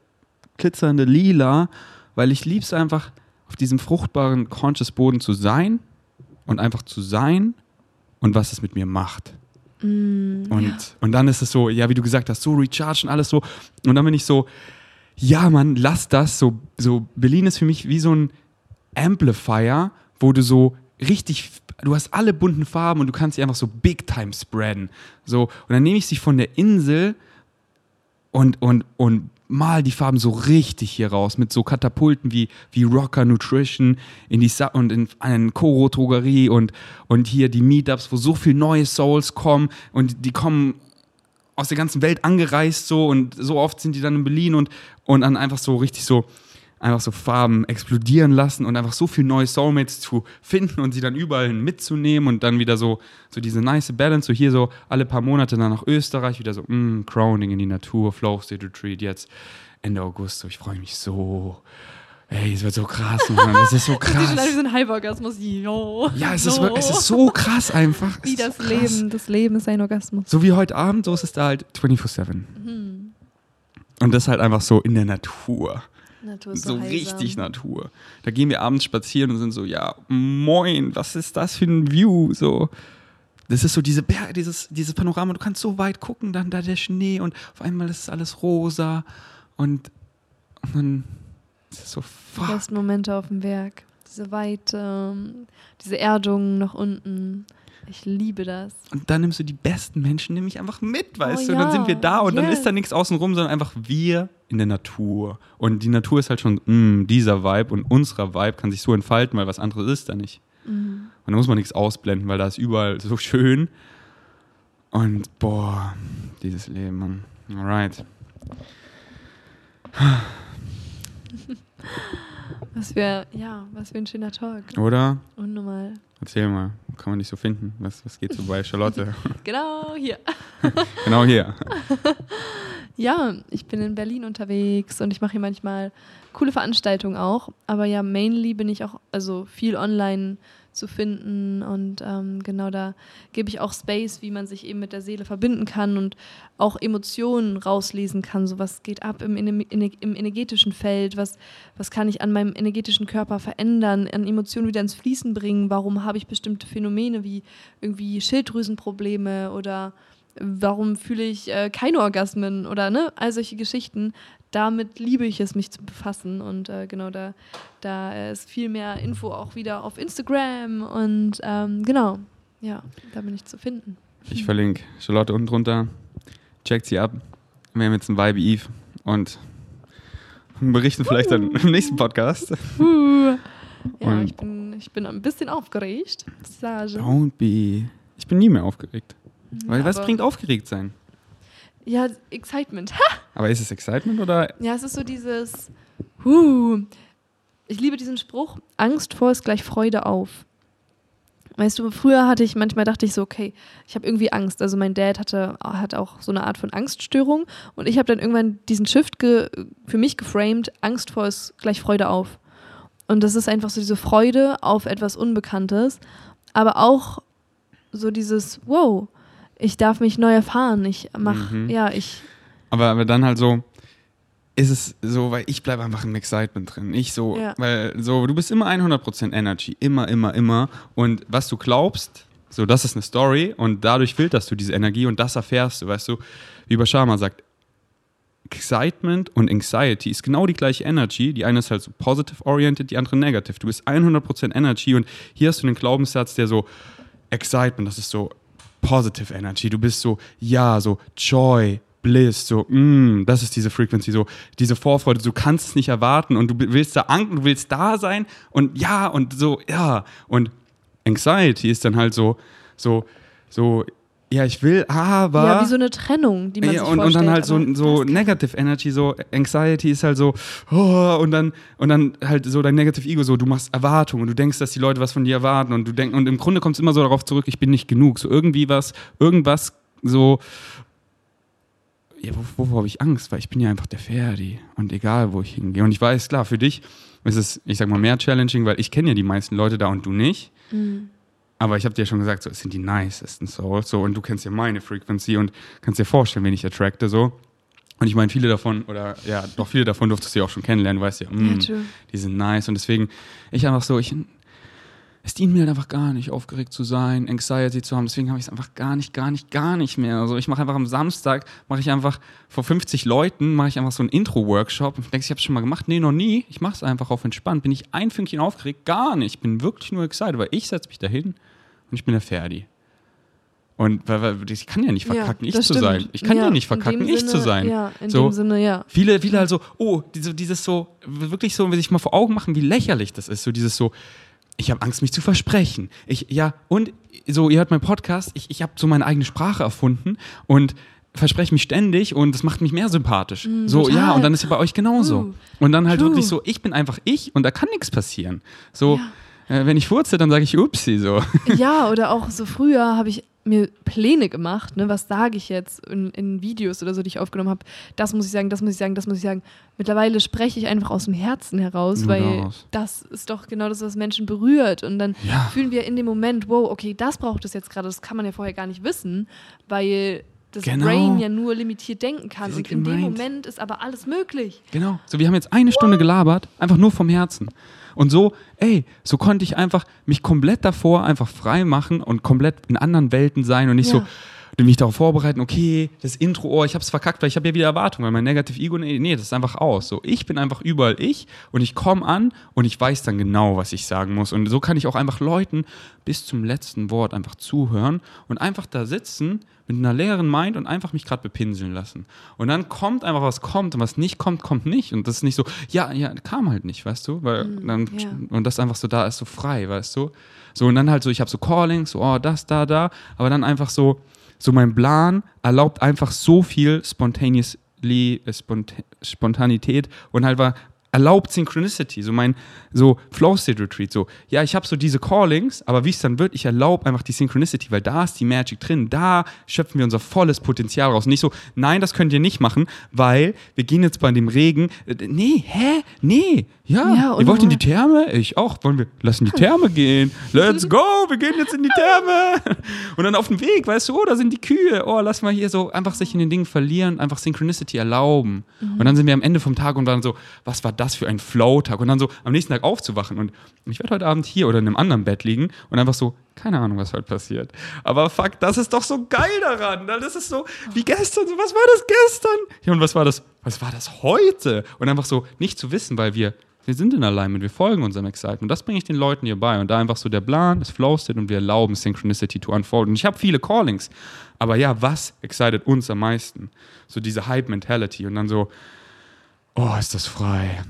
A: glitzernde Lila, weil ich liebe es einfach, auf diesem fruchtbaren Conscious-Boden zu sein und einfach zu sein und was es mit mir macht.
B: Mm,
A: Und, und dann ist es so, ja, wie du gesagt hast, so recharge und alles so. Und dann bin ich so, ja, Mann, lass das. So, so Berlin ist für mich wie so ein Amplifier, wo du so richtig, du hast alle bunten Farben und du kannst sie einfach so big time spreaden. So, und dann nehme ich sie von der Insel und, und, und mal die Farben so richtig hier raus mit so Katapulten wie, wie Rocker Nutrition in die Sa und in eine Koro Drogerie und, und hier die Meetups, wo so viel neue Souls kommen und die kommen aus der ganzen Welt angereist so und so oft sind die dann in Berlin und, und dann einfach so richtig so einfach so Farben explodieren lassen und einfach so viel neue Soulmates zu finden und sie dann überall mitzunehmen und dann wieder so, so diese nice Balance, so hier so alle paar Monate dann nach Österreich wieder so, mm, Crowning in die Natur, Flow State Retreat jetzt Ende August, so ich freue mich so. Ey, es wird so krass, Mann. Das ist so krass.
B: Das ist wie ein Halborgasmus. Jo.
A: Ja, es ist, es ist so krass einfach.
B: Wie
A: Es ist
B: das
A: so.
B: Leben. Das Leben ist ein Orgasmus.
A: So wie heute Abend, so ist es da halt 24-7.
B: Mhm.
A: Und das halt einfach so in der Natur.
B: Natur
A: So
B: so,
A: richtig Natur. Da gehen wir abends spazieren und sind so, ja, moin, was ist das für ein View? So, das ist so diese Berge, dieses, dieses Panorama, du kannst so weit gucken, dann da der Schnee und auf einmal ist alles rosa und, und dann ist es so,
B: Die
A: fuck.
B: besten Momente auf dem Berg. Diese Weite, diese Erdung nach unten. Ich liebe das.
A: Und dann nimmst du die besten Menschen nämlich einfach mit, weißt
B: Oh
A: du? Und dann
B: ja,
A: sind wir da und dann
B: yes.
A: ist da nichts außenrum, sondern einfach wir in der Natur. Und die Natur ist halt schon mm, dieser Vibe und unserer Vibe kann sich so entfalten, weil was anderes ist da nicht.
B: Mhm.
A: Und da muss man nichts ausblenden, weil da ist überall so schön. Und boah, dieses Leben, Mann. Alright.
B: Was für, ja, was für ein schöner Talk.
A: Oder?
B: Unnormal.
A: Erzähl mal, kann man nicht so finden? Was, was geht so bei Charlotte?
B: Genau, hier.
A: genau hier.
B: Ja, ich bin in Berlin unterwegs und ich mache hier manchmal coole Veranstaltungen auch. Aber ja, mainly bin ich auch also viel online zu finden und ähm, genau da gebe ich auch Space, wie man sich eben mit der Seele verbinden kann und auch Emotionen rauslesen kann. So was geht ab im, im energetischen Feld, was, was kann ich an meinem energetischen Körper verändern, an Emotionen wieder ins Fließen bringen, warum habe ich bestimmte Phänomene wie irgendwie Schilddrüsenprobleme oder warum fühle ich äh, keine Orgasmen oder ne, all solche Geschichten. Damit liebe ich es, mich zu befassen. Und äh, genau, da, da ist viel mehr Info auch wieder auf Instagram. Und ähm, genau, ja, da bin ich zu finden.
A: Ich verlinke Charlotte unten drunter. Checkt sie ab. Wir haben jetzt ein Vibe Eve und berichten vielleicht dann im nächsten Podcast.
B: Uh. Ja,
A: Und-
B: ich bin, ich bin ein bisschen aufgeregt. Sage.
A: Don't be. Ich bin nie mehr aufgeregt. Weil was bringt aufgeregt sein?
B: Ja, Excitement.
A: Aber ist es Excitement oder?
B: Ja, es ist so dieses, huh, ich liebe diesen Spruch, Angst vor ist gleich Freude auf. Weißt du, früher hatte ich, manchmal dachte ich so, okay, ich habe irgendwie Angst. Also mein Dad hatte, hat auch so eine Art von Angststörung und ich habe dann irgendwann diesen Shift ge, für mich geframed, Angst vor ist gleich Freude auf. Und das ist einfach so diese Freude auf etwas Unbekanntes, aber auch so dieses, wow, ich darf mich neu erfahren. Ich mach,
A: Mhm.
B: ja, ich,
A: Aber, aber dann halt so, ist es so, weil ich bleibe einfach im Excitement drin. Ich so,
B: Ja.
A: weil so, du bist immer 100% Energy. Immer, immer, immer. Und was du glaubst, so, das ist eine Story und dadurch filterst du diese Energie und das erfährst du, weißt du, wie Bashama sagt, Excitement und Anxiety ist genau die gleiche Energy. Die eine ist halt so positive-oriented, die andere negative. Du bist 100% Energy und hier hast du einen Glaubenssatz, der so Excitement, das ist so positive Energy. Du bist so, ja, so Joy, Bliss, so, mm, das ist diese Frequency, so diese Vorfreude, du kannst es nicht erwarten und du willst da anken, du willst da sein und ja und so, ja. Und Anxiety ist dann halt so, so, so, ja, ich will, aber.
B: ja, wie so eine Trennung, die man
A: Ja,
B: sich
A: und, und
B: vorstellt.
A: dann halt so, so Negative Energy, so Anxiety ist halt so, oh, und dann, und dann halt so dein Negative Ego, so du machst Erwartungen und du denkst, dass die Leute was von dir erwarten und du denkst, und im Grunde kommt es immer so darauf zurück, ich bin nicht genug. So irgendwie was, irgendwas so, ja, wovor habe ich Angst? Weil ich bin ja einfach der Ferdi und egal, wo ich hingehe. Und ich weiß, klar, für dich ist es, ich sag mal, mehr challenging, weil ich kenne ja die meisten Leute da und du nicht.
B: Mhm.
A: Aber ich habe dir ja schon gesagt, so, es sind die nicesten Souls. So, und du kennst ja meine Frequency und kannst dir vorstellen, wen ich attracte. So. Und ich meine, viele davon, oder ja, doch viele davon durftest du ja auch schon kennenlernen, weißt ja, mm,
B: Ja, true.
A: die sind nice. Und deswegen, ich einfach so, ich, es dient mir halt einfach gar nicht, aufgeregt zu sein, Anxiety zu haben. Deswegen habe ich es einfach gar nicht, gar nicht, gar nicht mehr. Also ich mache einfach am Samstag, mache ich einfach vor 50 Leuten, mache ich einfach so einen Intro-Workshop. Und denkst, ich habe es schon mal gemacht? Nee, noch nie. Ich mache es einfach auf entspannt. Bin ich ein Fünkchen aufgeregt? Gar nicht. Ich bin wirklich nur excited, weil ich setze mich dahin und ich bin der Ferdi. Und weil, weil ich kann ja nicht verkacken, ich
B: das
A: zu
B: stimmt.
A: sein. Ich kann ja, nicht
B: in dem
A: verkacken, ich
B: Sinne,
A: zu sein.
B: Ja, in
A: So.
B: dem Sinne, ja.
A: Viele, viele halt so, oh, diese, dieses so, wirklich so, wenn sich mal vor Augen machen, wie lächerlich das ist. So dieses so, ich habe Angst, mich zu versprechen. Ich, ja, und so, ihr hört meinen Podcast, ich, ich habe so meine eigene Sprache erfunden und verspreche mich ständig und das macht mich mehr sympathisch.
B: Mm,
A: so,
B: total.
A: ja, und dann ist ja bei euch genauso.
B: Uh,
A: und dann halt
B: true.
A: wirklich so, ich bin einfach ich und da kann nichts passieren. So, äh, wenn ich furze, dann sage ich upsi, so.
B: Ja, oder auch so früher habe ich mir Pläne gemacht, ne, was sage ich jetzt in, in Videos oder so, die ich aufgenommen habe. Das muss ich sagen, das muss ich sagen, das muss ich sagen. Mittlerweile spreche ich einfach aus dem Herzen heraus,
A: Nur
B: weil
A: daraus.
B: das ist doch genau das, was Menschen berührt. Und dann
A: Ja.
B: fühlen wir in dem Moment, wow, okay, das braucht es jetzt gerade, das kann man ja vorher gar nicht wissen, weil das
A: Genau.
B: Brain ja nur limitiert denken kann. Und
A: sind
B: in dem
A: gemeint.
B: Moment ist aber alles möglich.
A: Genau. So, wir haben jetzt eine Stunde gelabert, einfach nur vom Herzen. Und so, ey, so konnte ich einfach mich komplett davor einfach frei machen und komplett in anderen Welten sein und nicht
B: Ja.
A: so mich darauf vorbereiten, okay, das Intro, oh, ich hab's verkackt, weil ich habe ja wieder Erwartungen, weil mein Negative Ego, nee, nee, das ist einfach aus. So, ich bin einfach überall ich und ich komme an und ich weiß dann genau, was ich sagen muss. Und so kann ich auch einfach Leuten bis zum letzten Wort einfach zuhören und einfach da sitzen mit einer leeren Mind und einfach mich gerade bepinseln lassen. Und dann kommt einfach, was kommt und was nicht kommt, kommt nicht. Und das ist nicht so, ja, ja, kam halt nicht, weißt du? Weil dann,
B: ja.
A: Und das einfach so da ist, so frei, weißt du? So, und dann halt so, ich habe so Callings, so, oh, das, da, da, aber dann einfach so, so mein Plan erlaubt einfach so viel spontaneously, äh, Spont Spontanität und halt war erlaubt Synchronicity, so mein so Flow State Retreat, so ja, ich habe so diese Callings, aber wie es dann wird, ich erlaube einfach die Synchronicity, weil da ist die Magic drin, da schöpfen wir unser volles Potenzial raus. Nicht so, nein, das könnt ihr nicht machen, weil wir gehen jetzt bei dem Regen, äh, nee, hä, nee, ja,
B: Ja,
A: ihr wollt in die Therme? Ich auch, wollen wir, lassen die Therme gehen, let's go, wir gehen jetzt in die Therme. Und dann auf dem Weg, weißt du, oh, da sind die Kühe, oh, lass mal hier so einfach sich in den Dingen verlieren, einfach Synchronicity erlauben.
B: Mhm.
A: Und dann sind wir am Ende vom Tag und dann so, was war das für ein Flow-Tag? Und dann so am nächsten Tag aufzuwachen und ich werde heute Abend hier oder in einem anderen Bett liegen und einfach so, keine Ahnung, was heute passiert. Aber fuck, das ist doch so geil daran. ne? Das ist so wie gestern. So, was war das gestern? Ja, und was war das? Was war das heute? Und einfach so nicht zu wissen, weil wir, wir sind in Alignment, wir folgen unserem Excitement. Das bringe ich den Leuten hier bei. Und da einfach so der Plan, es flows und wir erlauben Synchronicity to unfold. Und ich habe viele Callings. Aber ja, was excited uns am meisten? So diese Hype-Mentality. Und dann so, oh, ist das frei.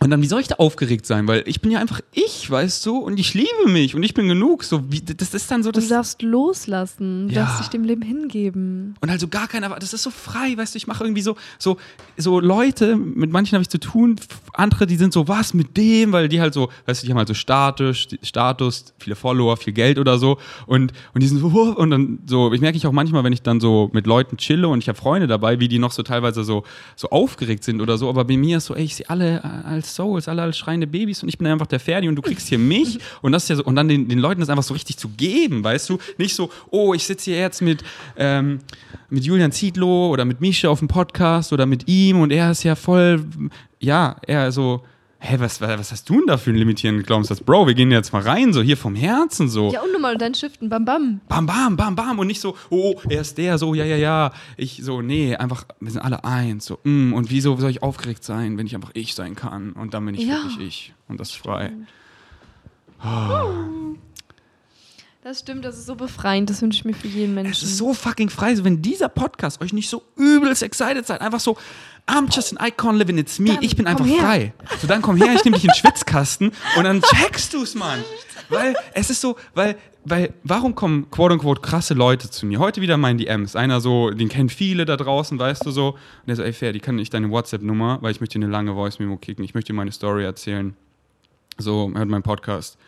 A: Und dann, wie soll ich da aufgeregt sein? Weil ich bin ja einfach ich, weißt du? Und ich liebe mich und ich bin genug. So, wie, das ist dann so,
B: Und du
A: das,
B: darfst loslassen, du
A: Ja.
B: darfst dich dem Leben hingeben.
A: und also gar keiner, das ist so frei, weißt du, ich mache irgendwie so, so, so Leute, mit manchen habe ich zu tun, andere, die sind so, was mit dem, weil die halt so, weißt du, die haben halt so Status, Status, viele Follower, viel Geld oder so und, und die sind so, und dann so, ich merke ich auch manchmal, wenn ich dann so mit Leuten chille und ich habe Freunde dabei, wie die noch so teilweise so, so aufgeregt sind oder so, aber bei mir ist so, ey, ich sehe alle als Souls, alle als schreiende Babys und ich bin einfach der Ferdi und du kriegst hier mich und das ist ja so, und dann den, den Leuten das einfach so richtig zu geben, weißt du, nicht so, oh, ich sitze hier jetzt mit, ähm, mit Julian Zietlow oder mit Misha auf dem Podcast oder mit ihm und er ist ja voll, ja, er so, hä, was, was hast du denn da für einen limitierenden Glaubenssatz? Bro, wir gehen jetzt mal rein, so hier vom Herzen, so.
B: Ja, und nochmal dein Shiften, bam, bam.
A: Bam, bam, bam, bam und nicht so, oh, er ist der, so, ja, ja, ja. Ich so, nee, einfach, wir sind alle eins, so, mm, und wieso soll ich aufgeregt sein, wenn ich einfach ich sein kann und dann bin ich
B: Ja.
A: wirklich ich und das ist frei.
B: Das stimmt, das ist so befreiend, das wünsche ich mir für jeden Menschen.
A: Es ist so fucking frei, so, wenn dieser Podcast euch nicht so übelst excited seid, einfach so, I'm just an icon living, it's me,
B: Dann
A: ich bin einfach frei. So, dann komm her, ich nehme dich in den Schwitzkasten und dann checkst du's, Mann. Weil es ist so, weil, weil, warum kommen quote unquote krasse Leute zu mir? Heute wieder mein DMs. Einer so, den kennen viele da draußen, weißt du so. Und der so, ey, Fair, die kann nicht deine WhatsApp-Nummer, weil ich möchte dir eine lange Voice-Memo kicken, ich möchte dir meine Story erzählen. So, hört meinen Podcast.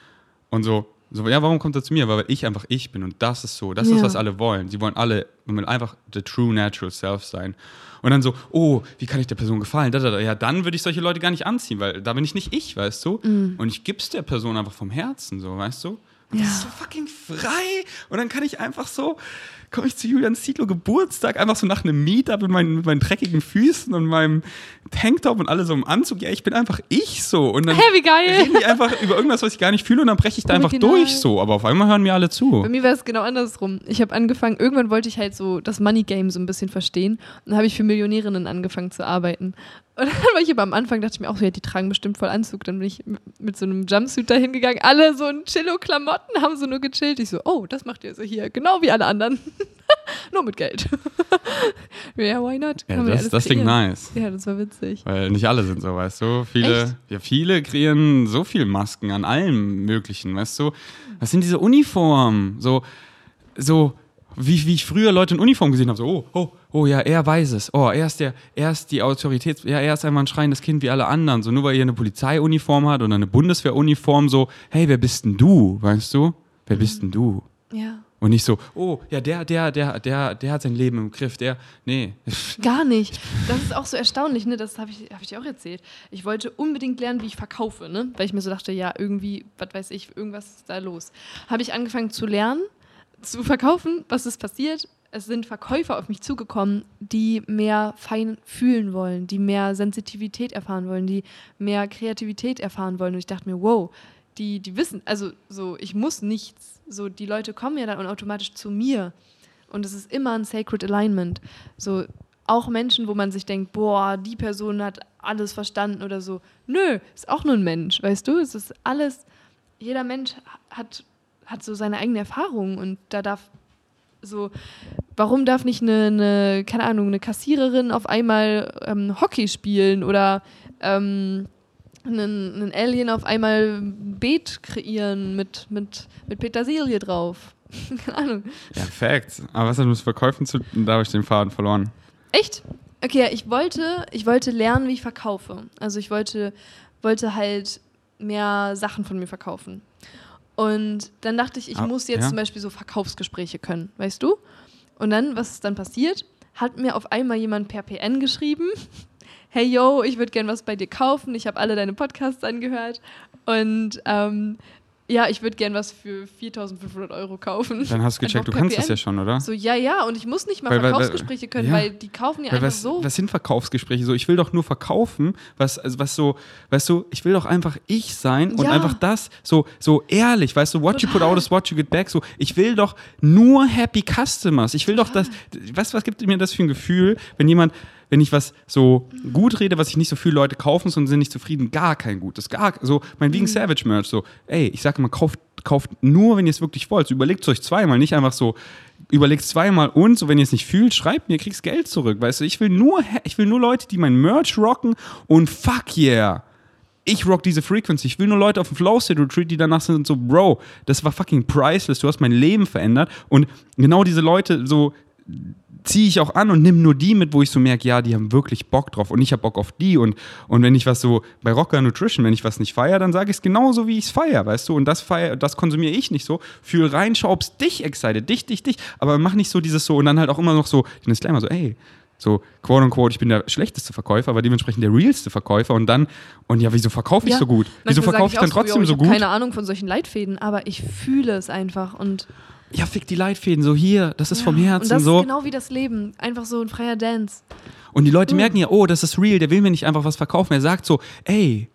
A: Und so, so, ja, warum kommt er zu mir? Weil ich einfach ich bin und das ist so, das ist,
B: Ja.
A: was alle wollen. Sie wollen alle einfach the true natural self sein. Und dann so, oh, wie kann ich der Person gefallen? Da, da, da. Ja, dann würde ich solche Leute gar nicht anziehen, weil da bin ich nicht ich, weißt du? Und ich gib's der Person einfach vom Herzen, so, weißt du? Und das
B: Ja.
A: ist so fucking frei. Und dann kann ich einfach so, komme ich zu Julian Zietlow Geburtstag, einfach so nach einem Meetup mit meinen, mit meinen dreckigen Füßen und meinem Tanktop und alle so im Anzug. Ja, ich bin einfach ich so. Und dann
B: Hä, wie geil.
A: reden die einfach über irgendwas, was ich gar nicht fühle und dann breche ich da einfach
B: Original.
A: durch so. Aber auf einmal hören mir alle zu.
B: Bei mir war es genau andersrum. Ich habe angefangen, irgendwann wollte ich halt so das Money Game so ein bisschen verstehen. Und dann habe ich für Millionärinnen angefangen zu arbeiten. Und dann war ich aber am Anfang, dachte ich mir auch, so, ja, die tragen bestimmt voll Anzug. Dann bin ich mit, mit so einem Jumpsuit dahin gegangen. Alle so in Chillo-Klamotten haben so nur gechillt. Ich so, oh, das macht ihr so hier. Genau wie alle anderen. nur mit Geld. ja, why not?
A: Ja, das, das klingt nice.
B: Ja, das war witzig.
A: Weil nicht alle sind so, weißt du? Viele,
B: Echt?
A: ja, viele kreieren so viel Masken an allem Möglichen, weißt du? Was sind diese Uniformen? So, so, wie, wie ich früher Leute in Uniform gesehen habe, so, oh, oh, oh, ja, er weiß es. Oh, er ist der, er ist die Autorität, ja, er ist einfach ein schreiendes Kind wie alle anderen. So, nur weil er eine Polizeiuniform hat oder eine Bundeswehruniform, so, hey, wer bist denn du, weißt du? Wer bist denn du?
B: Ja.
A: Und nicht so, oh, ja, der, der, der, der, der hat sein Leben im Griff, der, nee.
B: Gar nicht. Das ist auch so erstaunlich, ne? Das habe ich, hab ich dir auch erzählt. Ich wollte unbedingt lernen, wie ich verkaufe, ne? Weil ich mir so dachte, ja, irgendwie, was weiß ich, irgendwas ist da los. Habe ich angefangen zu lernen, zu verkaufen. Was ist passiert? Es sind Verkäufer auf mich zugekommen, die mehr fein fühlen wollen, die mehr Sensitivität erfahren wollen, die mehr Kreativität erfahren wollen. Und ich dachte mir, wow, die, die wissen, also so, ich muss nichts so, die Leute kommen ja dann automatisch zu mir. Und es ist immer ein Sacred Alignment. So, auch Menschen, wo man sich denkt, boah, die Person hat alles verstanden oder so. Nö, ist auch nur ein Mensch, weißt du? Es ist alles, jeder Mensch hat, hat so seine eigene Erfahrung und da darf so, warum darf nicht eine, eine keine Ahnung, eine Kassiererin auf einmal ähm, Hockey spielen oder ähm, einen, einen Alien auf einmal ein Beet kreieren mit, mit, mit Petersilie drauf. Keine Ahnung.
A: Ja, Facts. Aber was hat mit Verkäufen zu tun? Da habe ich den Faden verloren.
B: Echt? Okay, ich wollte, ich wollte lernen, wie ich verkaufe. Also ich wollte, wollte halt mehr Sachen von mir verkaufen. Und dann dachte ich, ich ah, muss jetzt ja? zum Beispiel so Verkaufsgespräche können, weißt du? Und dann, was ist dann passiert? Hat mir auf einmal jemand per PN geschrieben hey yo, ich würde gern was bei dir kaufen, ich habe alle deine Podcasts angehört und ähm, ja, ich würde gern was für 4.500 Euro kaufen.
A: Dann hast du gecheckt, du kannst das ja schon, oder?
B: So, ja, ja, und ich muss nicht mal weil, Verkaufsgespräche können, ja. weil die kaufen ja weil
A: einfach
B: was, so.
A: Was sind Verkaufsgespräche? So, ich will doch nur verkaufen, was, also was so, weißt du, ich will doch einfach ich sein und ja. einfach das, so, so ehrlich, weißt du, what Total. you put out is what you get back. So, ich will doch nur happy customers. Ich will Total. doch das, weißt du, was gibt mir das für ein Gefühl, wenn jemand wenn ich was so gut rede, was ich nicht so viele Leute kaufen und sind nicht zufrieden, gar kein gutes. Gar, so, mein Vegan mhm. Savage Merch, so, ey, ich sage immer, kauft, kauft nur, wenn ihr es wirklich wollt. So, überlegt es euch zweimal, nicht einfach so, überlegt zweimal und, so, wenn ihr es nicht fühlt, schreibt mir, kriegst Geld zurück, weißt du. Ich will nur, ich will nur Leute, die mein Merch rocken und fuck yeah ich rock diese Frequency. Ich will nur Leute auf dem Flow State Retreat, die danach sind so, Bro, das war fucking priceless. Du hast mein Leben verändert. Und genau diese Leute, so, ziehe ich auch an und nimm nur die mit, wo ich so merke, ja, die haben wirklich Bock drauf und ich habe Bock auf die und, und wenn ich was so bei Rocker Nutrition, wenn ich was nicht feiere, dann sage ich es genauso, wie ich es feiere, weißt du, und das feier, das konsumiere ich nicht so. Fühl rein, schau, ob's dich excited, dich, dich, dich, aber mach nicht so dieses so und dann halt auch immer noch so den Disclaimer so, ey, so, quote unquote, ich bin der schlechteste Verkäufer, aber dementsprechend der realste Verkäufer und dann, und ja, wieso verkaufe ich ja, so gut? Wieso verkaufe ich, ich dann trotzdem so,
B: so
A: gut?
B: Ich habe keine Ahnung von solchen Leitfäden, aber ich fühle es einfach und
A: ja, fick die Leitfäden, so hier, das ist ja, vom Herzen. Und
B: das
A: so.
B: ist genau wie das Leben, einfach so ein freier Dance.
A: Und die Leute mhm. merken ja, oh, das ist real, der will mir nicht einfach was verkaufen. Er sagt so, ey,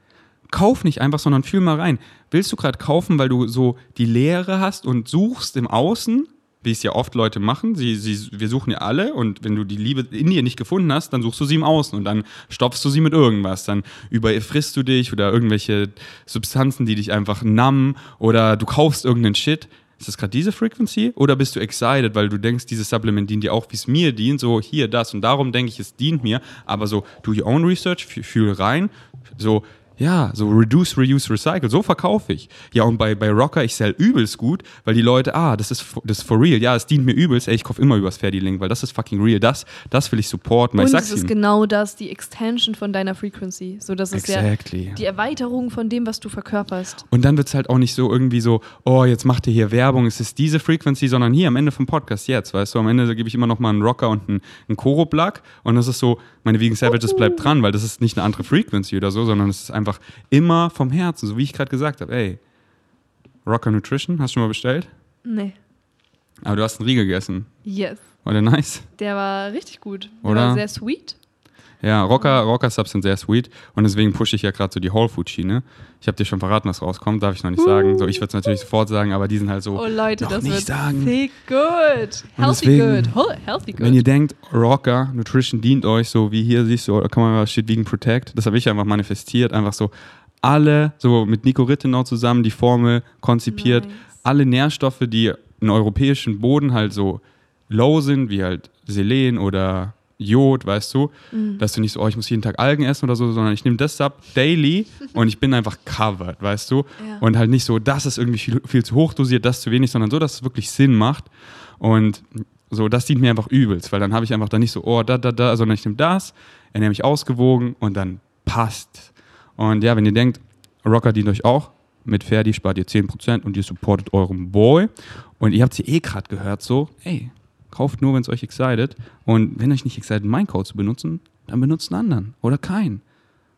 A: kauf nicht einfach, sondern fühl mal rein. Willst du gerade kaufen, weil du so die Leere hast und suchst im Außen, wie es ja oft Leute machen. Sie, sie, wir suchen ja alle und wenn du die Liebe in dir nicht gefunden hast, dann suchst du sie im Außen und dann stopfst du sie mit irgendwas. Dann überfrisst du dich oder irgendwelche Substanzen, die dich einfach nammen oder du kaufst irgendeinen Shit. Ist das gerade diese Frequency? Oder bist du excited, weil du denkst, dieses Supplement dient dir auch, wie es mir dient, so hier, das. Und darum denke ich, es dient mir, aber so do your own research, fühl rein, so ja, so Reduce, Reuse, Recycle. So verkaufe ich. Ja, und bei, bei Rocker, ich sell übelst gut, weil die Leute, ah, das ist, das ist for real. Ja, es dient mir übelst. Ey, ich kaufe immer übers Ferdi Link, weil das ist fucking real. Das, das will ich supporten.
B: Und
A: ich
B: es ist ihm. genau das, die Extension von deiner Frequency. So, das ist exactly. ja die Erweiterung von dem, was du verkörperst.
A: Und dann wird es halt auch nicht so irgendwie so, oh, jetzt macht ihr hier Werbung, es ist diese Frequency, sondern hier am Ende vom Podcast jetzt, weißt du, am Ende gebe ich immer noch mal einen Rocker und einen, einen Koro-Plug und das ist so, meine Vegan Savages uh bleibt dran, weil das ist nicht eine andere Frequency oder so, sondern es ist einfach immer vom Herzen, so wie ich gerade gesagt habe. Ey, Rocker Nutrition, hast du schon mal bestellt?
B: Nee.
A: Aber du hast einen Riegel gegessen.
B: Yes.
A: War der nice?
B: Der war richtig gut. Der
A: Oder?
B: war sehr sweet.
A: Ja, Rocker, Rocker Subs sind sehr sweet und deswegen pushe ich ja gerade so die Whole Food Schiene. Ich habe dir schon verraten, was rauskommt, darf ich noch nicht uh. sagen. So, ich würde es natürlich sofort sagen, aber die sind halt so.
B: Oh Leute,
A: noch
B: das
A: nicht
B: wird
A: sagen.
B: sick good. Healthy deswegen, good. Healthy good.
A: Wenn ihr denkt, Rocker Nutrition dient euch so wie hier siehst du, da kann man steht wegen Protect, das habe ich einfach manifestiert, einfach so alle, so mit Nico Rittenau zusammen die Formel konzipiert, nice. alle Nährstoffe, die im europäischen Boden halt so low sind, wie halt Selen oder Jod, weißt du, mhm. dass du nicht so, oh, ich muss jeden Tag Algen essen oder so, sondern ich nehme das ab daily und ich bin einfach covered, weißt du, ja. und halt nicht so, das ist irgendwie viel, viel zu hoch dosiert, das zu wenig, sondern so, dass es wirklich Sinn macht und So, das dient mir einfach übelst, weil dann habe ich einfach da nicht so, oh, da, da, da, sondern ich nehme das, ernähre mich ausgewogen und dann passt. Und ja, wenn ihr denkt, Rocker dient euch auch, mit Ferdi spart ihr 10% und ihr supportet euren Boy. Und ihr habt sie eh gerade gehört, so, ey, kauft nur, wenn es euch excited. Und wenn euch nicht excited, meinen Code zu benutzen, dann benutzt einen anderen oder keinen.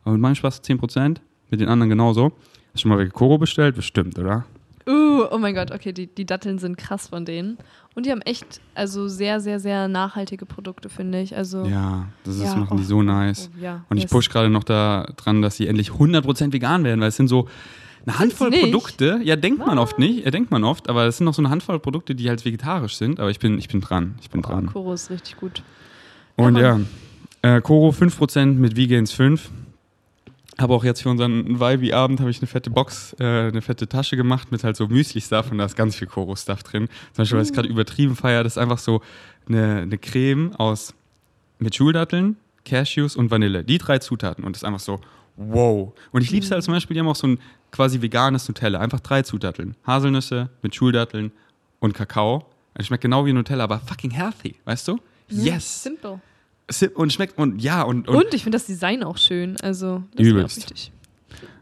A: Und mit meinem Spaß 10%, mit den anderen genauso. Hast du schon mal welche Koro bestellt? Bestimmt, oder?
B: Uh, oh mein Gott, okay, die, die Datteln sind krass von denen. Und die haben echt, also sehr, sehr, sehr nachhaltige Produkte, finde ich. Also,
A: Ja, das ist,
B: Ja,
A: machen die
B: oh,
A: so nice.
B: oh, ja,
A: Und ich push gerade noch da dran, dass sie endlich 100% vegan werden, weil es sind so eine Handvoll? Produkte. Ja, denkt man oft nicht, ja, denkt man oft, aber es sind noch so eine Handvoll Produkte, die halt vegetarisch sind. Aber ich bin, ich bin dran, ich bin dran.
B: Koro ist richtig gut.
A: Und
B: Ja,
A: ja, äh, Koro 5% mit Vegans 5. Habe auch jetzt für unseren Vibe-Abend habe ich eine fette Box, äh, eine fette Tasche gemacht mit halt so Müsli-Stuff und da ist ganz viel Koro-Stuff drin. Zum Beispiel, was ich
B: Mm.
A: gerade übertrieben feiere, das ist einfach so eine, eine Creme aus mit Schuldatteln, Cashews und Vanille. Die drei Zutaten und das ist einfach so, wow. Und ich liebe es halt zum Beispiel, die haben auch so ein quasi veganes Nutella. Einfach drei Zutaten. Haselnüsse mit Schuldatteln und Kakao. Es schmeckt genau wie Nutella, aber fucking healthy, weißt du? Yes.
B: Simple.
A: Si- Und schmeckt und ja und, und,
B: Und, ich finde das Design auch schön. Also, das ist mir auch
A: Übelst.
B: wichtig.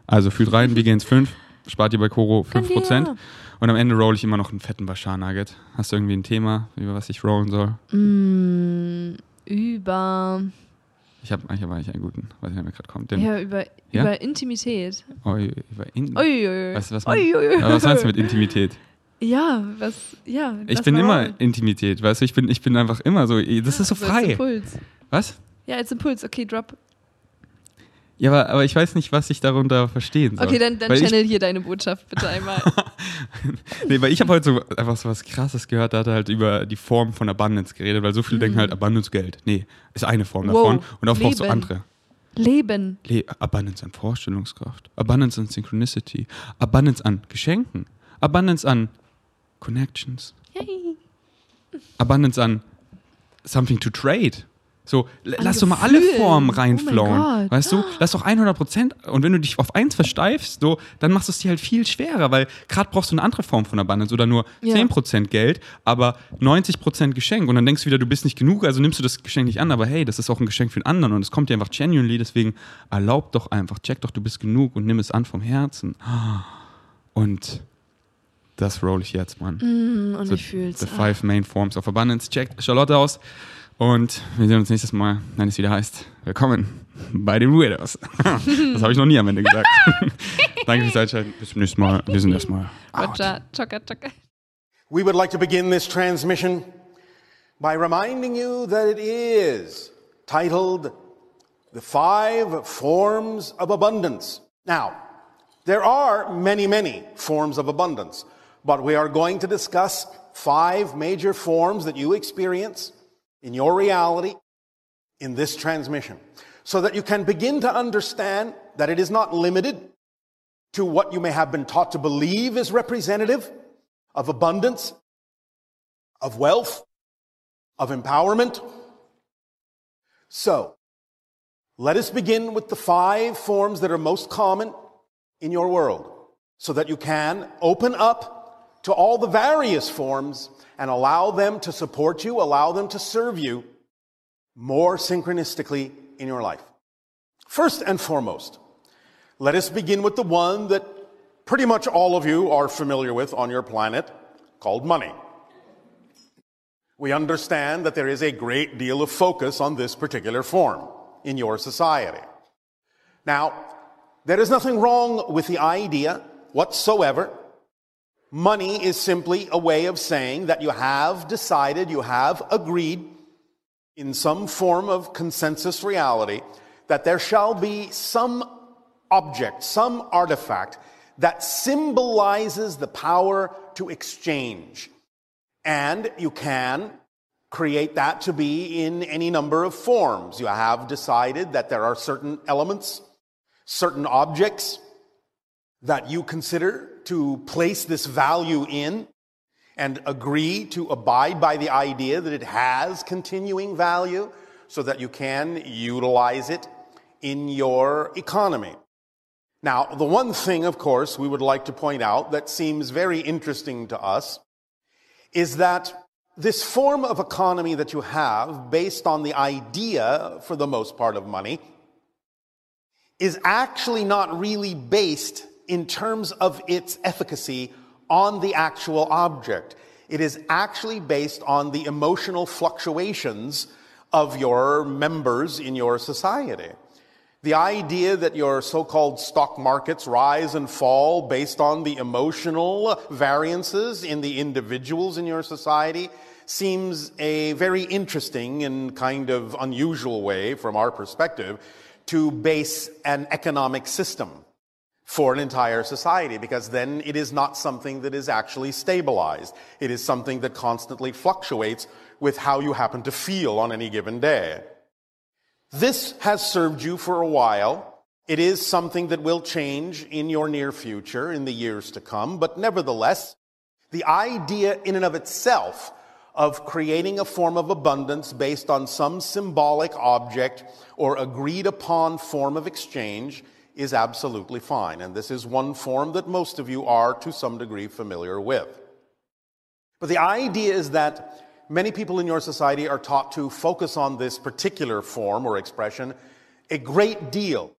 A: also fühlt rein, Vegans 5, spart ihr bei Koro 5%.
B: Kann der.
A: Und am Ende roll ich immer noch einen fetten Bashar Nugget. Hast du irgendwie ein Thema, über was ich rollen soll?
B: Mm, über,
A: Ich habe ich hab eigentlich einen guten, weiß nicht, wer mir gerade kommt. Den,
B: ja, über,
A: Ja?
B: über Intimität.
A: oh, über in,
B: Uiuiui.
A: was, was,
B: Uiuiui.
A: aber was meinst du mit Intimität?
B: Ja, was, ja.
A: Ich bin immer Intimität, weißt du, ich bin, ich bin einfach immer so, das ist so
B: Also als
A: frei.
B: Impuls.
A: Was?
B: Ja, als Impuls. Okay, drop.
A: Ja, aber, aber ich weiß nicht, was ich darunter verstehen soll.
B: Okay, dann, dann
A: Weil ich,
B: channel hier deine Botschaft bitte einmal.
A: nee, weil ich habe heute so einfach so was Krasses gehört, da hat er halt über die Form von Abundance geredet, weil so viele denken halt Abundance Geld. Nee, ist eine Form
B: Mhm. Wow,
A: davon und oft brauchst du andere.
B: Leben.
A: Le Abundance an Vorstellungskraft, Abundance an Synchronicity, Abundance an Geschenken, Abundance an Connections,
B: Yay.
A: Abundance an something to trade. So, lass doch mal alle. Formen
B: Oh
A: reinflowen.
B: Gott.
A: weißt du, lass doch 100 Prozent. Und wenn du dich auf eins versteifst, so, dann machst du es dir halt viel schwerer, weil gerade brauchst du eine andere Form von Abundance oder nur
B: Ja.
A: 10 Prozent Geld, aber 90 Prozent Geschenk. Und dann denkst du wieder, du bist nicht genug, also nimmst du das Geschenk nicht an. Aber hey, das ist auch ein Geschenk für den anderen und es kommt dir einfach genuinely. Deswegen erlaub doch einfach, check doch, du bist genug und nimm es an vom Herzen. Und das roll ich jetzt, Mann.
B: Mm, und
A: So,
B: ich fühl's.
A: The. Five Main Forms of Abundance. Checkt Charlotte aus. Und wir sehen uns nächstes Mal, wenn es wieder heißt, willkommen bei den Weirdos. das habe ich noch nie am Ende gesagt. Danke fürs Einschalten. Bis zum nächsten Mal. Wir sind erstmal out.
B: Roger, tschakka, tschakka.
C: We would like to begin this transmission by reminding you that it is titled The Five Forms of Abundance. Now, there are many, many forms of abundance, but we are going to discuss five major forms that you experience in your reality in this transmission so that you can begin to understand that it is not limited to what you may have been taught to believe is representative of abundance, of wealth, of empowerment. So, let us begin with the five forms that are most common in your world so that you can open up to all the various forms and allow them to support you, allow them to serve you more synchronistically in your life. First and foremost, let us begin with the one that pretty much all of you are familiar with on your planet called money. We understand that there is a great deal of focus on this particular form in your society. Now, there is nothing wrong with the idea whatsoever. Money is simply a way of saying that you have decided, you have agreed in some form of consensus reality that there shall be some object, some artifact that symbolizes the power to exchange. And you can create that to be in any number of forms. You have decided that there are certain elements, certain objects that you consider to place this value in and agree to abide by the idea that it has continuing value so that you can utilize it in your economy. Now, the one thing, of course, we would like to point out that seems very interesting to us is that this form of economy that you have, based on the idea, for the most part, of money, is actually not really based in terms of its efficacy on the actual object. It is actually based on the emotional fluctuations of your members in your society. The idea that your so-called stock markets rise and fall based on the emotional variances in the individuals in your society seems a very interesting and kind of unusual way from our perspective to base an economic system for an entire society because then it is not something that is actually stabilized. It is something that constantly fluctuates with how you happen to feel on any given day. This has served you for a while. It is something that will change in your near future, in the years to come, but nevertheless, the idea in and of itself of creating a form of abundance based on some symbolic object or agreed upon form of exchange is absolutely fine. And this is one form that most of you are to some degree familiar with. But the idea is that many people in your society are taught to focus on this particular form or expression a great deal,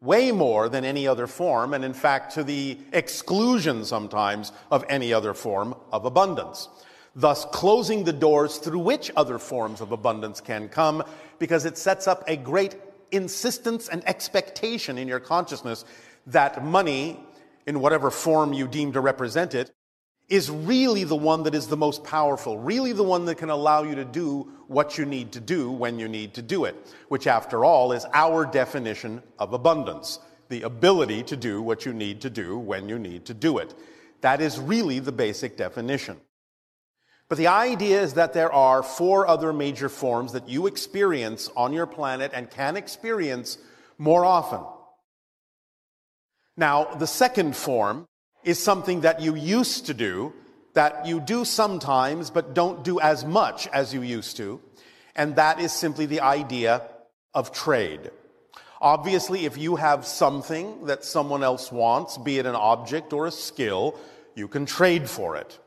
C: way more than any other form, and in fact to the exclusion sometimes of any other form of abundance. Thus, closing the doors through which other forms of abundance can come, because it sets up a great insistence and expectation in your consciousness that money, in whatever form you deem to represent it, is really the one that is the most powerful, really the one that can allow you to do what you need to do when you need to do it, which after all is our definition of abundance the ability to do what you need to do when you need to do it. That is really the basic definition. But the idea is that there are four other major forms that you experience on your planet and can experience more often. Now, the second form is something that you used to do, that you do sometimes, but don't do as much as you used to. And that is simply the idea of trade. Obviously, if you have something that someone else wants, be it an object or a skill, you can trade for it.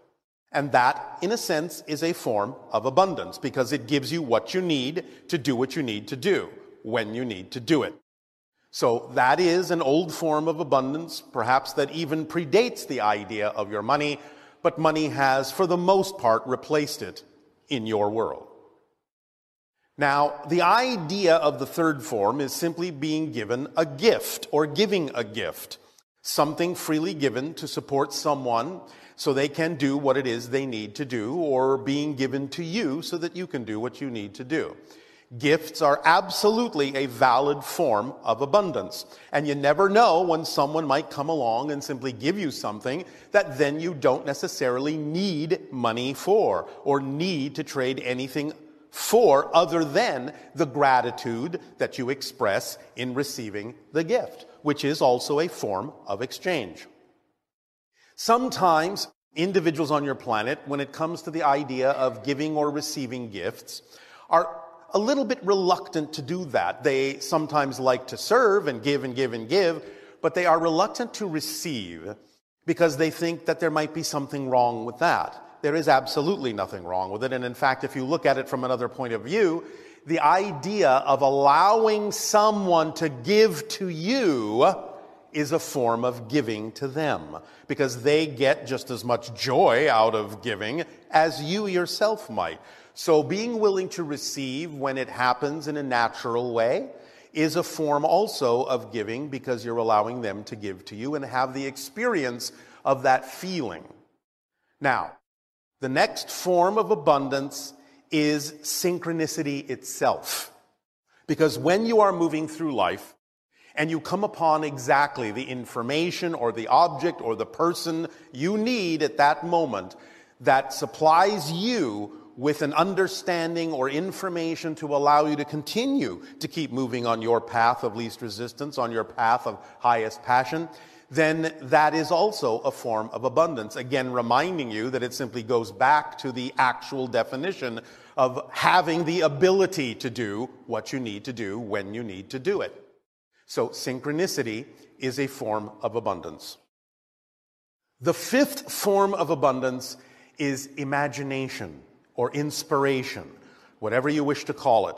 C: And that, in a sense, is a form of abundance because it gives you what you need to do what you need to do when you need to do it. So that is an old form of abundance, perhaps that even predates the idea of your money, but money has, for the most part, replaced it in your world. Now, the idea of the third form is simply being given a gift or giving a gift, something freely given to support someone so they can do what it is they need to do, or being given to you so that you can do what you need to do. Gifts are absolutely a valid form of abundance. And you never know when someone might come along and simply give you something that then you don't necessarily need money for or need to trade anything for other than the gratitude that you express in receiving the gift, which is also a form of exchange. Sometimes individuals on your planet, when it comes to the idea of giving or receiving gifts, are a little bit reluctant to do that. They sometimes like to serve and give and give and give, but they are reluctant to receive because they think that there might be something wrong with that. There is absolutely nothing wrong with it. And in fact, if you look at it from another point of view, the idea of allowing someone to give to you is a form of giving to them because they get just as much joy out of giving as you yourself might. So being willing to receive when it happens in a natural way is a form also of giving because you're allowing them to give to you and have the experience of that feeling. Now, the next form of abundance is synchronicity itself. Because when you are moving through life and you come upon exactly the information or the object or the person you need at that moment that supplies you with an understanding or information to allow you to continue to keep moving on your path of least resistance, on your path of highest passion, then that is also a form of abundance. Again, reminding you that it simply goes back to the actual definition of having the ability to do what you need to do when you need to do it. So, synchronicity is a form of abundance. The fifth form of abundance is imagination or inspiration, whatever you wish to call it.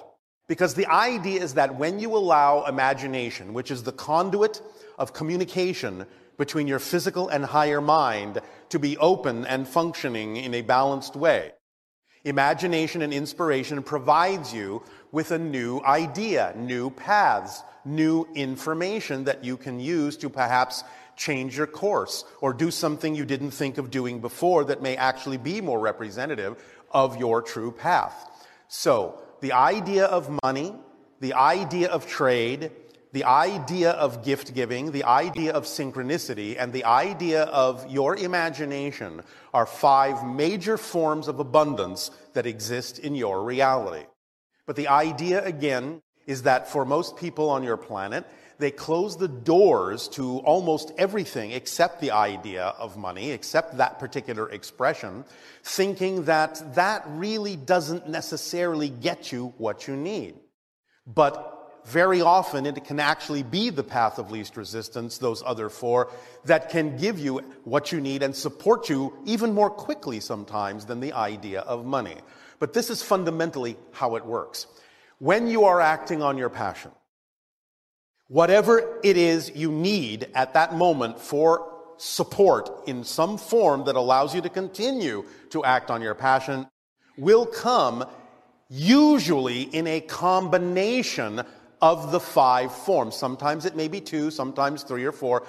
C: Because the idea is that when you allow imagination, which is the conduit of communication between your physical and higher mind, to be open and functioning in a balanced way, imagination and inspiration provides you with a new idea, new paths, new information that you can use to perhaps change your course or do something you didn't think of doing before that may actually be more representative of your true path. So, the idea of money, the idea of trade, the idea of gift giving, the idea of synchronicity, and the idea of your imagination are five major forms of abundance that exist in your reality. But the idea, again, is that for most people on your planet, they close the doors to almost everything except the idea of money, except that particular expression, thinking that that really doesn't necessarily get you what you need. But very often it can actually be the path of least resistance, those other four, that can give you what you need and support you even more quickly sometimes than the idea of money. But this is fundamentally how it works. When you are acting on your passion, whatever it is you need at that moment for support in some form that allows you to continue to act on your passion will come usually in a combination of the five forms. Sometimes it may be two, sometimes three or four,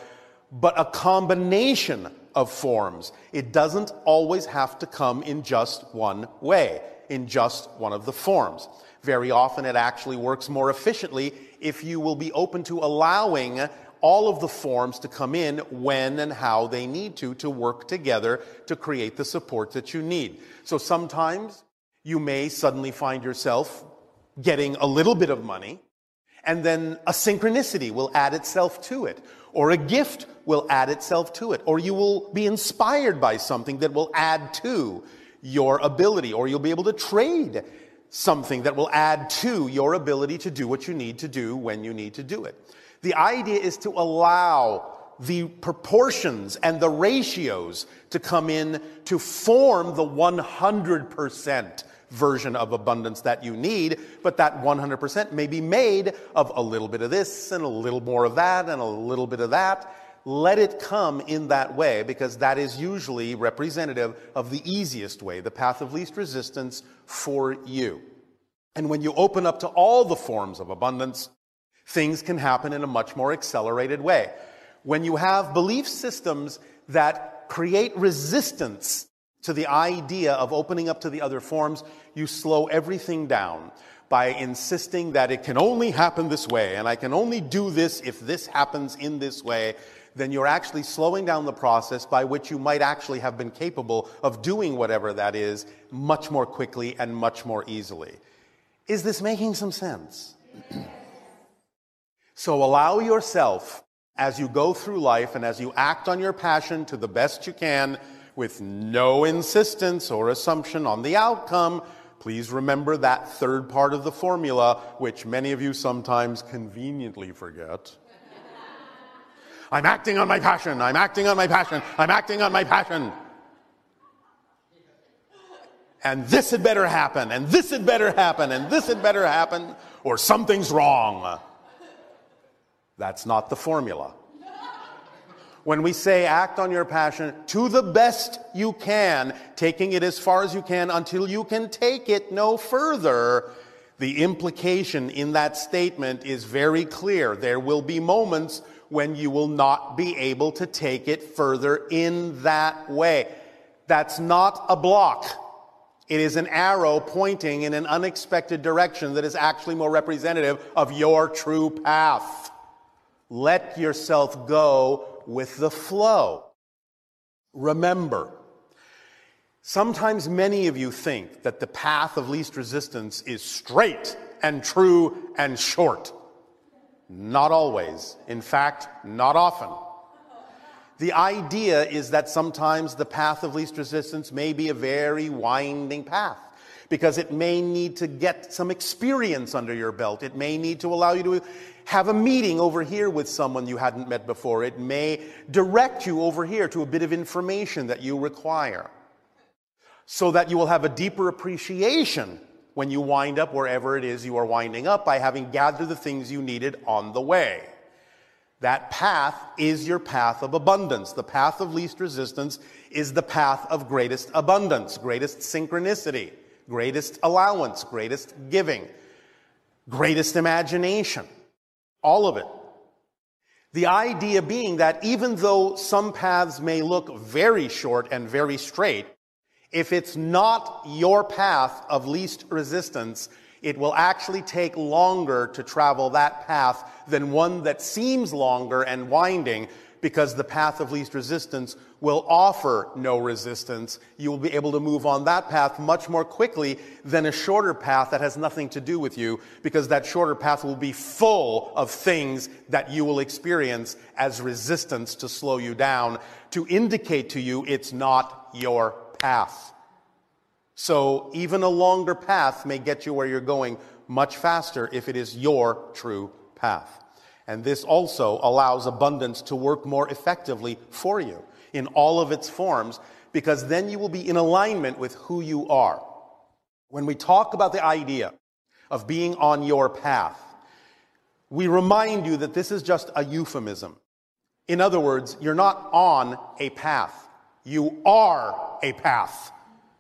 C: but a combination of forms. It doesn't always have to come in just one way, in just one of the forms. Very often it actually works more efficiently if you will be open to allowing all of the forms to come in when and how they need to to work together to create the support that you need. So sometimes you may suddenly find yourself getting a little bit of money and then a synchronicity will add itself to it or a gift will add itself to it or you will be inspired by something that will add to your ability or you'll be able to trade something that will add to your ability to do what you need to do when you need to do it. The idea is to allow the proportions and the ratios to come in to form the 100% version of abundance that you need, but that 100% may be made of a little bit of this and a little more of that and a little bit of that. Let it come in that way because that is usually representative of the easiest way, the path of least resistance for you. And when you open up to all the forms of abundance, things can happen in a much more accelerated way. When you have belief systems that create resistance to the idea of opening up to the other forms, you slow everything down by insisting that it can only happen this way and I can only do this if this happens in this way, then you're actually slowing down the process by which you might actually have been capable of doing whatever that is much more quickly and much more easily. Is this making some sense? so allow yourself as you go through life and as you act on your passion to the best you can with no insistence or assumption on the outcome. Please remember that third part of the formula, which many of you sometimes conveniently forget. I'm acting on my passion. I'm acting on my passion. I'm acting on my passion and this had better happen, and this had better happen, and this had better happen, or something's wrong. That's not the formula. When we say act on your passion to the best you can, taking it as far as you can until you can take it no further, the implication in that statement is very clear. There will be moments when you will not be able to take it further in that way. That's not a block. It is an arrow pointing in an unexpected direction that is actually more representative of your true path. Let yourself go with the flow. Remember, sometimes many of you think that the path of least resistance is straight and true and short. Not always. In fact, not often. The idea is that sometimes the path of least resistance may be a very winding path because it may need to get some experience under your belt. It may need to allow you to have a meeting over here with someone you hadn't met before. It may direct you over here to a bit of information that you require. so that you will have a deeper appreciation when you wind up wherever it is you are winding up by having gathered the things you needed on the way. That path is your path of abundance. The path of least resistance is the path of greatest abundance, greatest synchronicity, greatest allowance, greatest giving, greatest imagination. All of it. The idea being that even though some paths may look very short and very straight, if it's not your path of least resistance, it will actually take longer to travel that path than one that seems longer and winding because the path of least resistance will offer no resistance. You will be able to move on that path much more quickly than a shorter path that has nothing to do with you because that shorter path will be full of things that you will experience as resistance to slow you down to indicate to you it's not your path. So even a longer path may get you where you're going much faster if it is your true path. And this also allows abundance to work more effectively for you in all of its forms because then you will be in alignment with who you are. When we talk about the idea of being on your path, we remind you that this is just a euphemism. In other words, you're not on a path. You are a path.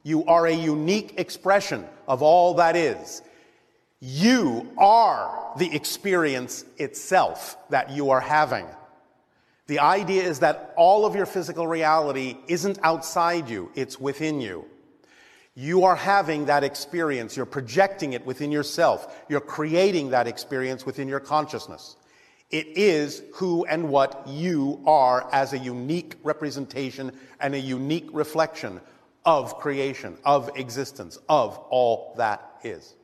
C: You are a unique expression of all that is. You are the experience itself that you are having. The idea is that all of your physical reality isn't outside you, it's within you. You are having that experience. You're projecting it within yourself. You're creating that experience within your consciousness. It is who and what you are as a unique representation and a unique reflection of creation, of existence, of all that is.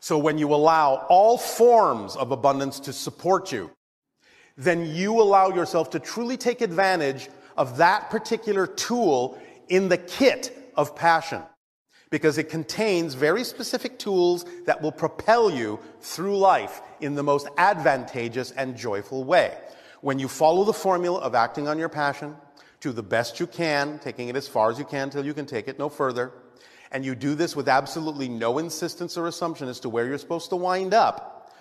C: So when you allow all forms of abundance to support you, then you allow yourself to truly take advantage of that particular tool in the kit of passion. Because it contains very specific tools that will propel you through life in the most advantageous and joyful way. When you follow the formula of acting on your passion, to the best you can, taking it as far as you can till you can take it no further. And you do this with absolutely no insistence or assumption as to where you're supposed to wind up.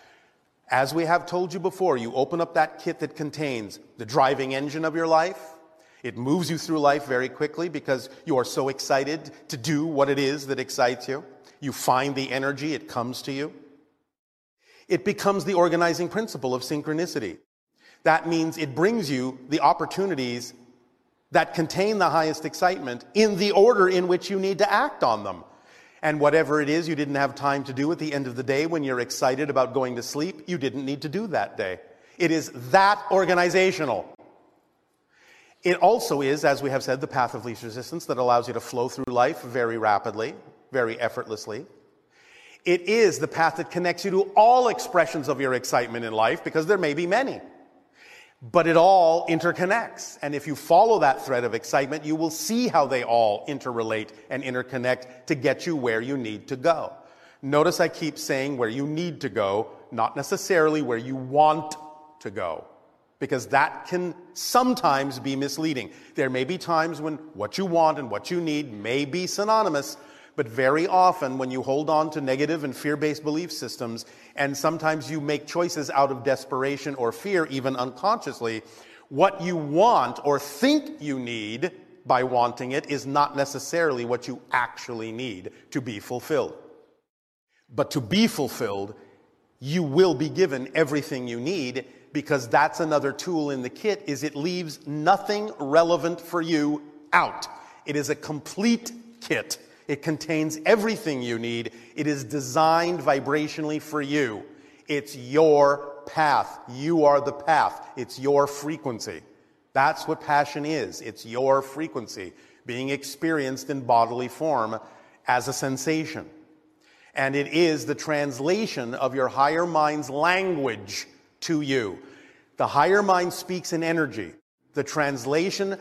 C: As we have told you before, you open up that kit that contains the driving engine of your life. It moves you through life very quickly because you are so excited to do what it is that excites you. You find the energy, it comes to you. It becomes the organizing principle of synchronicity. That means it brings you the opportunities that contain the highest excitement in the order in which you need to act on them. And whatever it is you didn't have time to do at the end of the day when you're excited about going to sleep, you didn't need to do that day. It is that organizational. It also is, as we have said, the path of least resistance that allows you to flow through life very rapidly, very effortlessly. It is the path that connects you to all expressions of your excitement in life because there may be many. But it all interconnects. And if you follow that thread of excitement, you will see how they all interrelate and interconnect to get you where you need to go. Notice I keep saying where you need to go, not necessarily where you want to go, because that can sometimes be misleading. There may be times when what you want and what you need may be synonymous, but very often, when you hold on to negative and fear based belief systems, and sometimes you make choices out of desperation or fear, even unconsciously, what you want or think you need by wanting it is not necessarily what you actually need to be fulfilled. But to be fulfilled, you will be given everything you need because that's another tool in the kit is it leaves nothing relevant for you out. It is a complete kit. It contains everything you need. It is designed vibrationally for you. It's your path. You are the path. It's your frequency. That's what passion is. It's your frequency being experienced in bodily form as a sensation. And it is the translation of your higher mind's language to you. The higher mind speaks in energy. The translation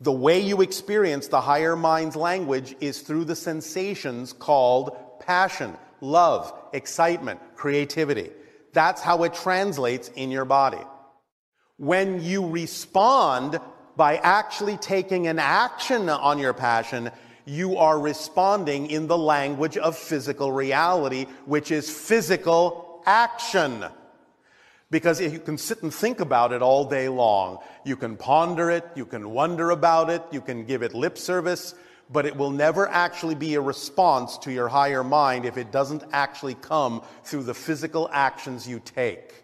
C: the way you experience the higher mind's language is through the sensations called passion, love, excitement, creativity. That's how it translates in your body. When you respond by actually taking an action on your passion, you are responding in the language of physical reality, which is physical action. Because you can sit and think about it all day long, you can ponder it, you can wonder about it, you can give it lip service, but it will never actually be a response to your higher mind if it doesn't actually come through the physical actions you take.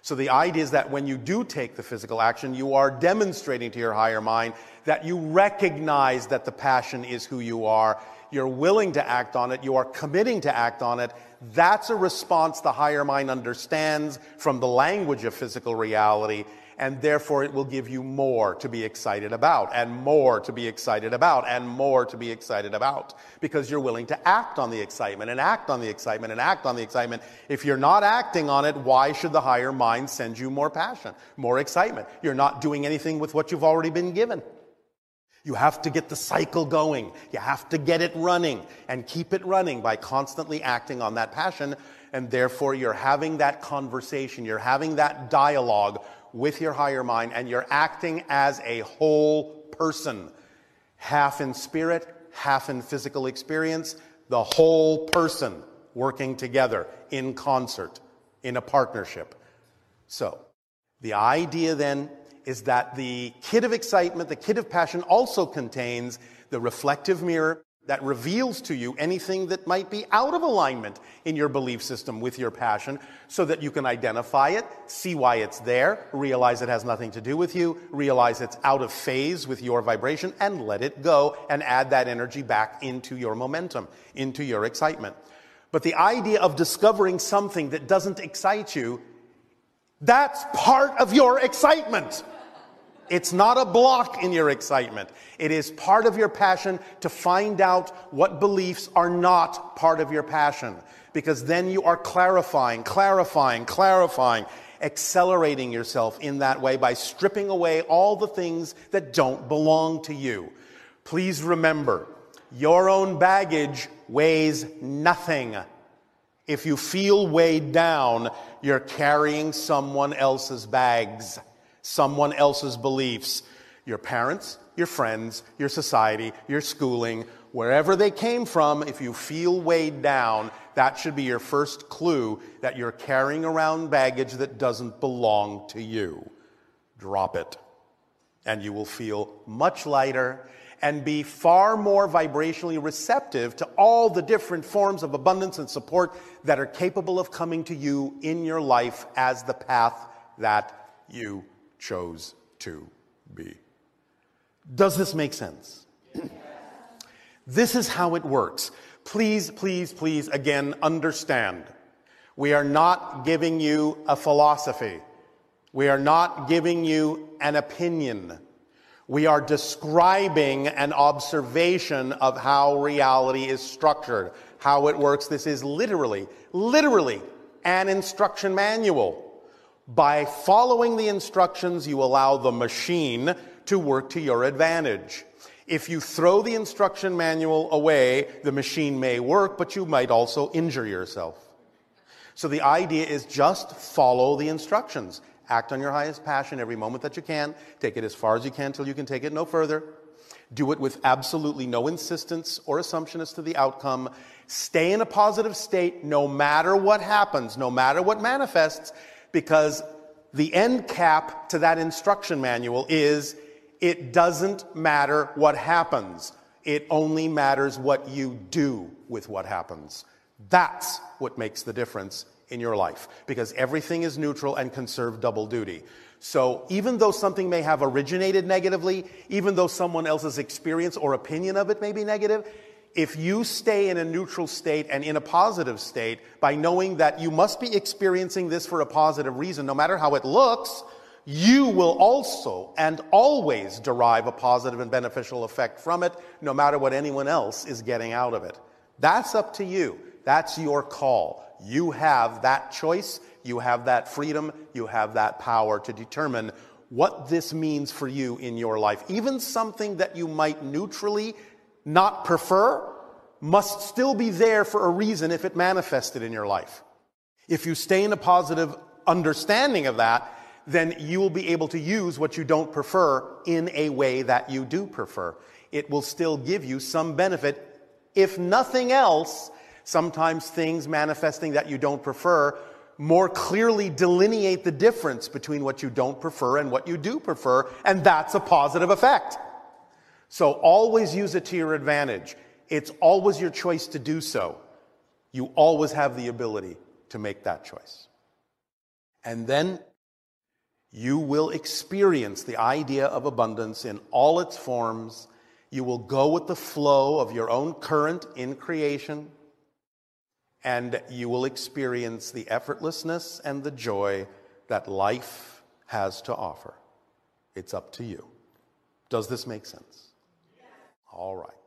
C: So the idea is that when you do take the physical action, you are demonstrating to your higher mind that you recognize that the passion is who you are. You're willing to act on it. You are committing to act on it. That's a response the higher mind understands from the language of physical reality and therefore it will give you more to be excited about, and more to be excited about, and more to be excited about, because you're willing to act on the excitement, and act on the excitement, and act on the excitement. If you're not acting on it, why should the higher mind send you more passion, more excitement? You're not doing anything with what you've already been given. You have to get the cycle going. You have to get it running and keep it running by constantly acting on that passion. And therefore, you're having that conversation, you're having that dialogue with your higher mind, and you're acting as a whole person, half in spirit, half in physical experience, the whole person working together in concert, in a partnership. So, the idea then is that the kit of excitement, the kit of passion also contains the reflective mirror, that reveals to you anything that might be out of alignment in your belief system with your passion so that you can identify it, see why it's there, realize it has nothing to do with you, realize it's out of phase with your vibration, and let it go and add that energy back into your momentum, into your excitement. But the idea of discovering something that doesn't excite you, that's part of your excitement. It's not a block in your excitement. It is part of your passion to find out what beliefs are not part of your passion. Because then you are clarifying, clarifying, clarifying, accelerating yourself in that way by stripping away all the things that don't belong to you. Please remember, your own baggage weighs nothing. If you feel weighed down, you're carrying someone else's bags someone else's beliefs. Your parents, your friends, your society, your schooling, wherever they came from, if you feel weighed down, that should be your first clue that you're carrying around baggage that doesn't belong to you. Drop it. And you will feel much lighter and be far more vibrationally receptive to all the different forms of abundance and support that are capable of coming to you in your life as the path that you chose to be. Does this make sense? this is how it works. Please, please, please, again, understand. We are not giving you a philosophy. We are not giving you an opinion. We are describing an observation of how reality is structured, how it works. This is literally, literally an instruction manual. By following the instructions, you allow the machine to work to your advantage. If you throw the instruction manual away, the machine may work, but you might also injure yourself. So the idea is just follow the instructions. Act on your highest passion every moment that you can. Take it as far as you can till you can take it no further. Do it with absolutely no insistence or assumption as to the outcome. Stay in a positive state no matter what happens, no matter what manifests, because the end cap to that instruction manual is it doesn't matter what happens. It only matters what you do with what happens. That's what makes the difference in your life because everything is neutral and can serve double duty. So even though something may have originated negatively, even though someone else's experience or opinion of it may be negative, if you stay in a neutral state and in a positive state by knowing that you must be experiencing this for a positive reason, no matter how it looks, you will also and always derive a positive and beneficial effect from it, no matter what anyone else is getting out of it. That's up to you. That's your call. You have that choice, you have that freedom, you have that power to determine what this means for you in your life. Even something that you might neutrally not prefer, must still be there for a reason if it manifested in your life. If you stay in a positive understanding of that, then you will be able to use what you don't prefer in a way that you do prefer. it will still give you some benefit. If nothing else, sometimes things manifesting that you don't prefer more clearly delineate the difference between what you don't prefer and what you do prefer, and that's a positive effect. So always use it to your advantage. It's always your choice to do so. You always have the ability to make that choice. And then you will experience the idea of abundance in all its forms. You will go with the flow of your own current in creation, and you will experience the effortlessness and the joy that life has to offer. It's up to you. Does this make sense? All right.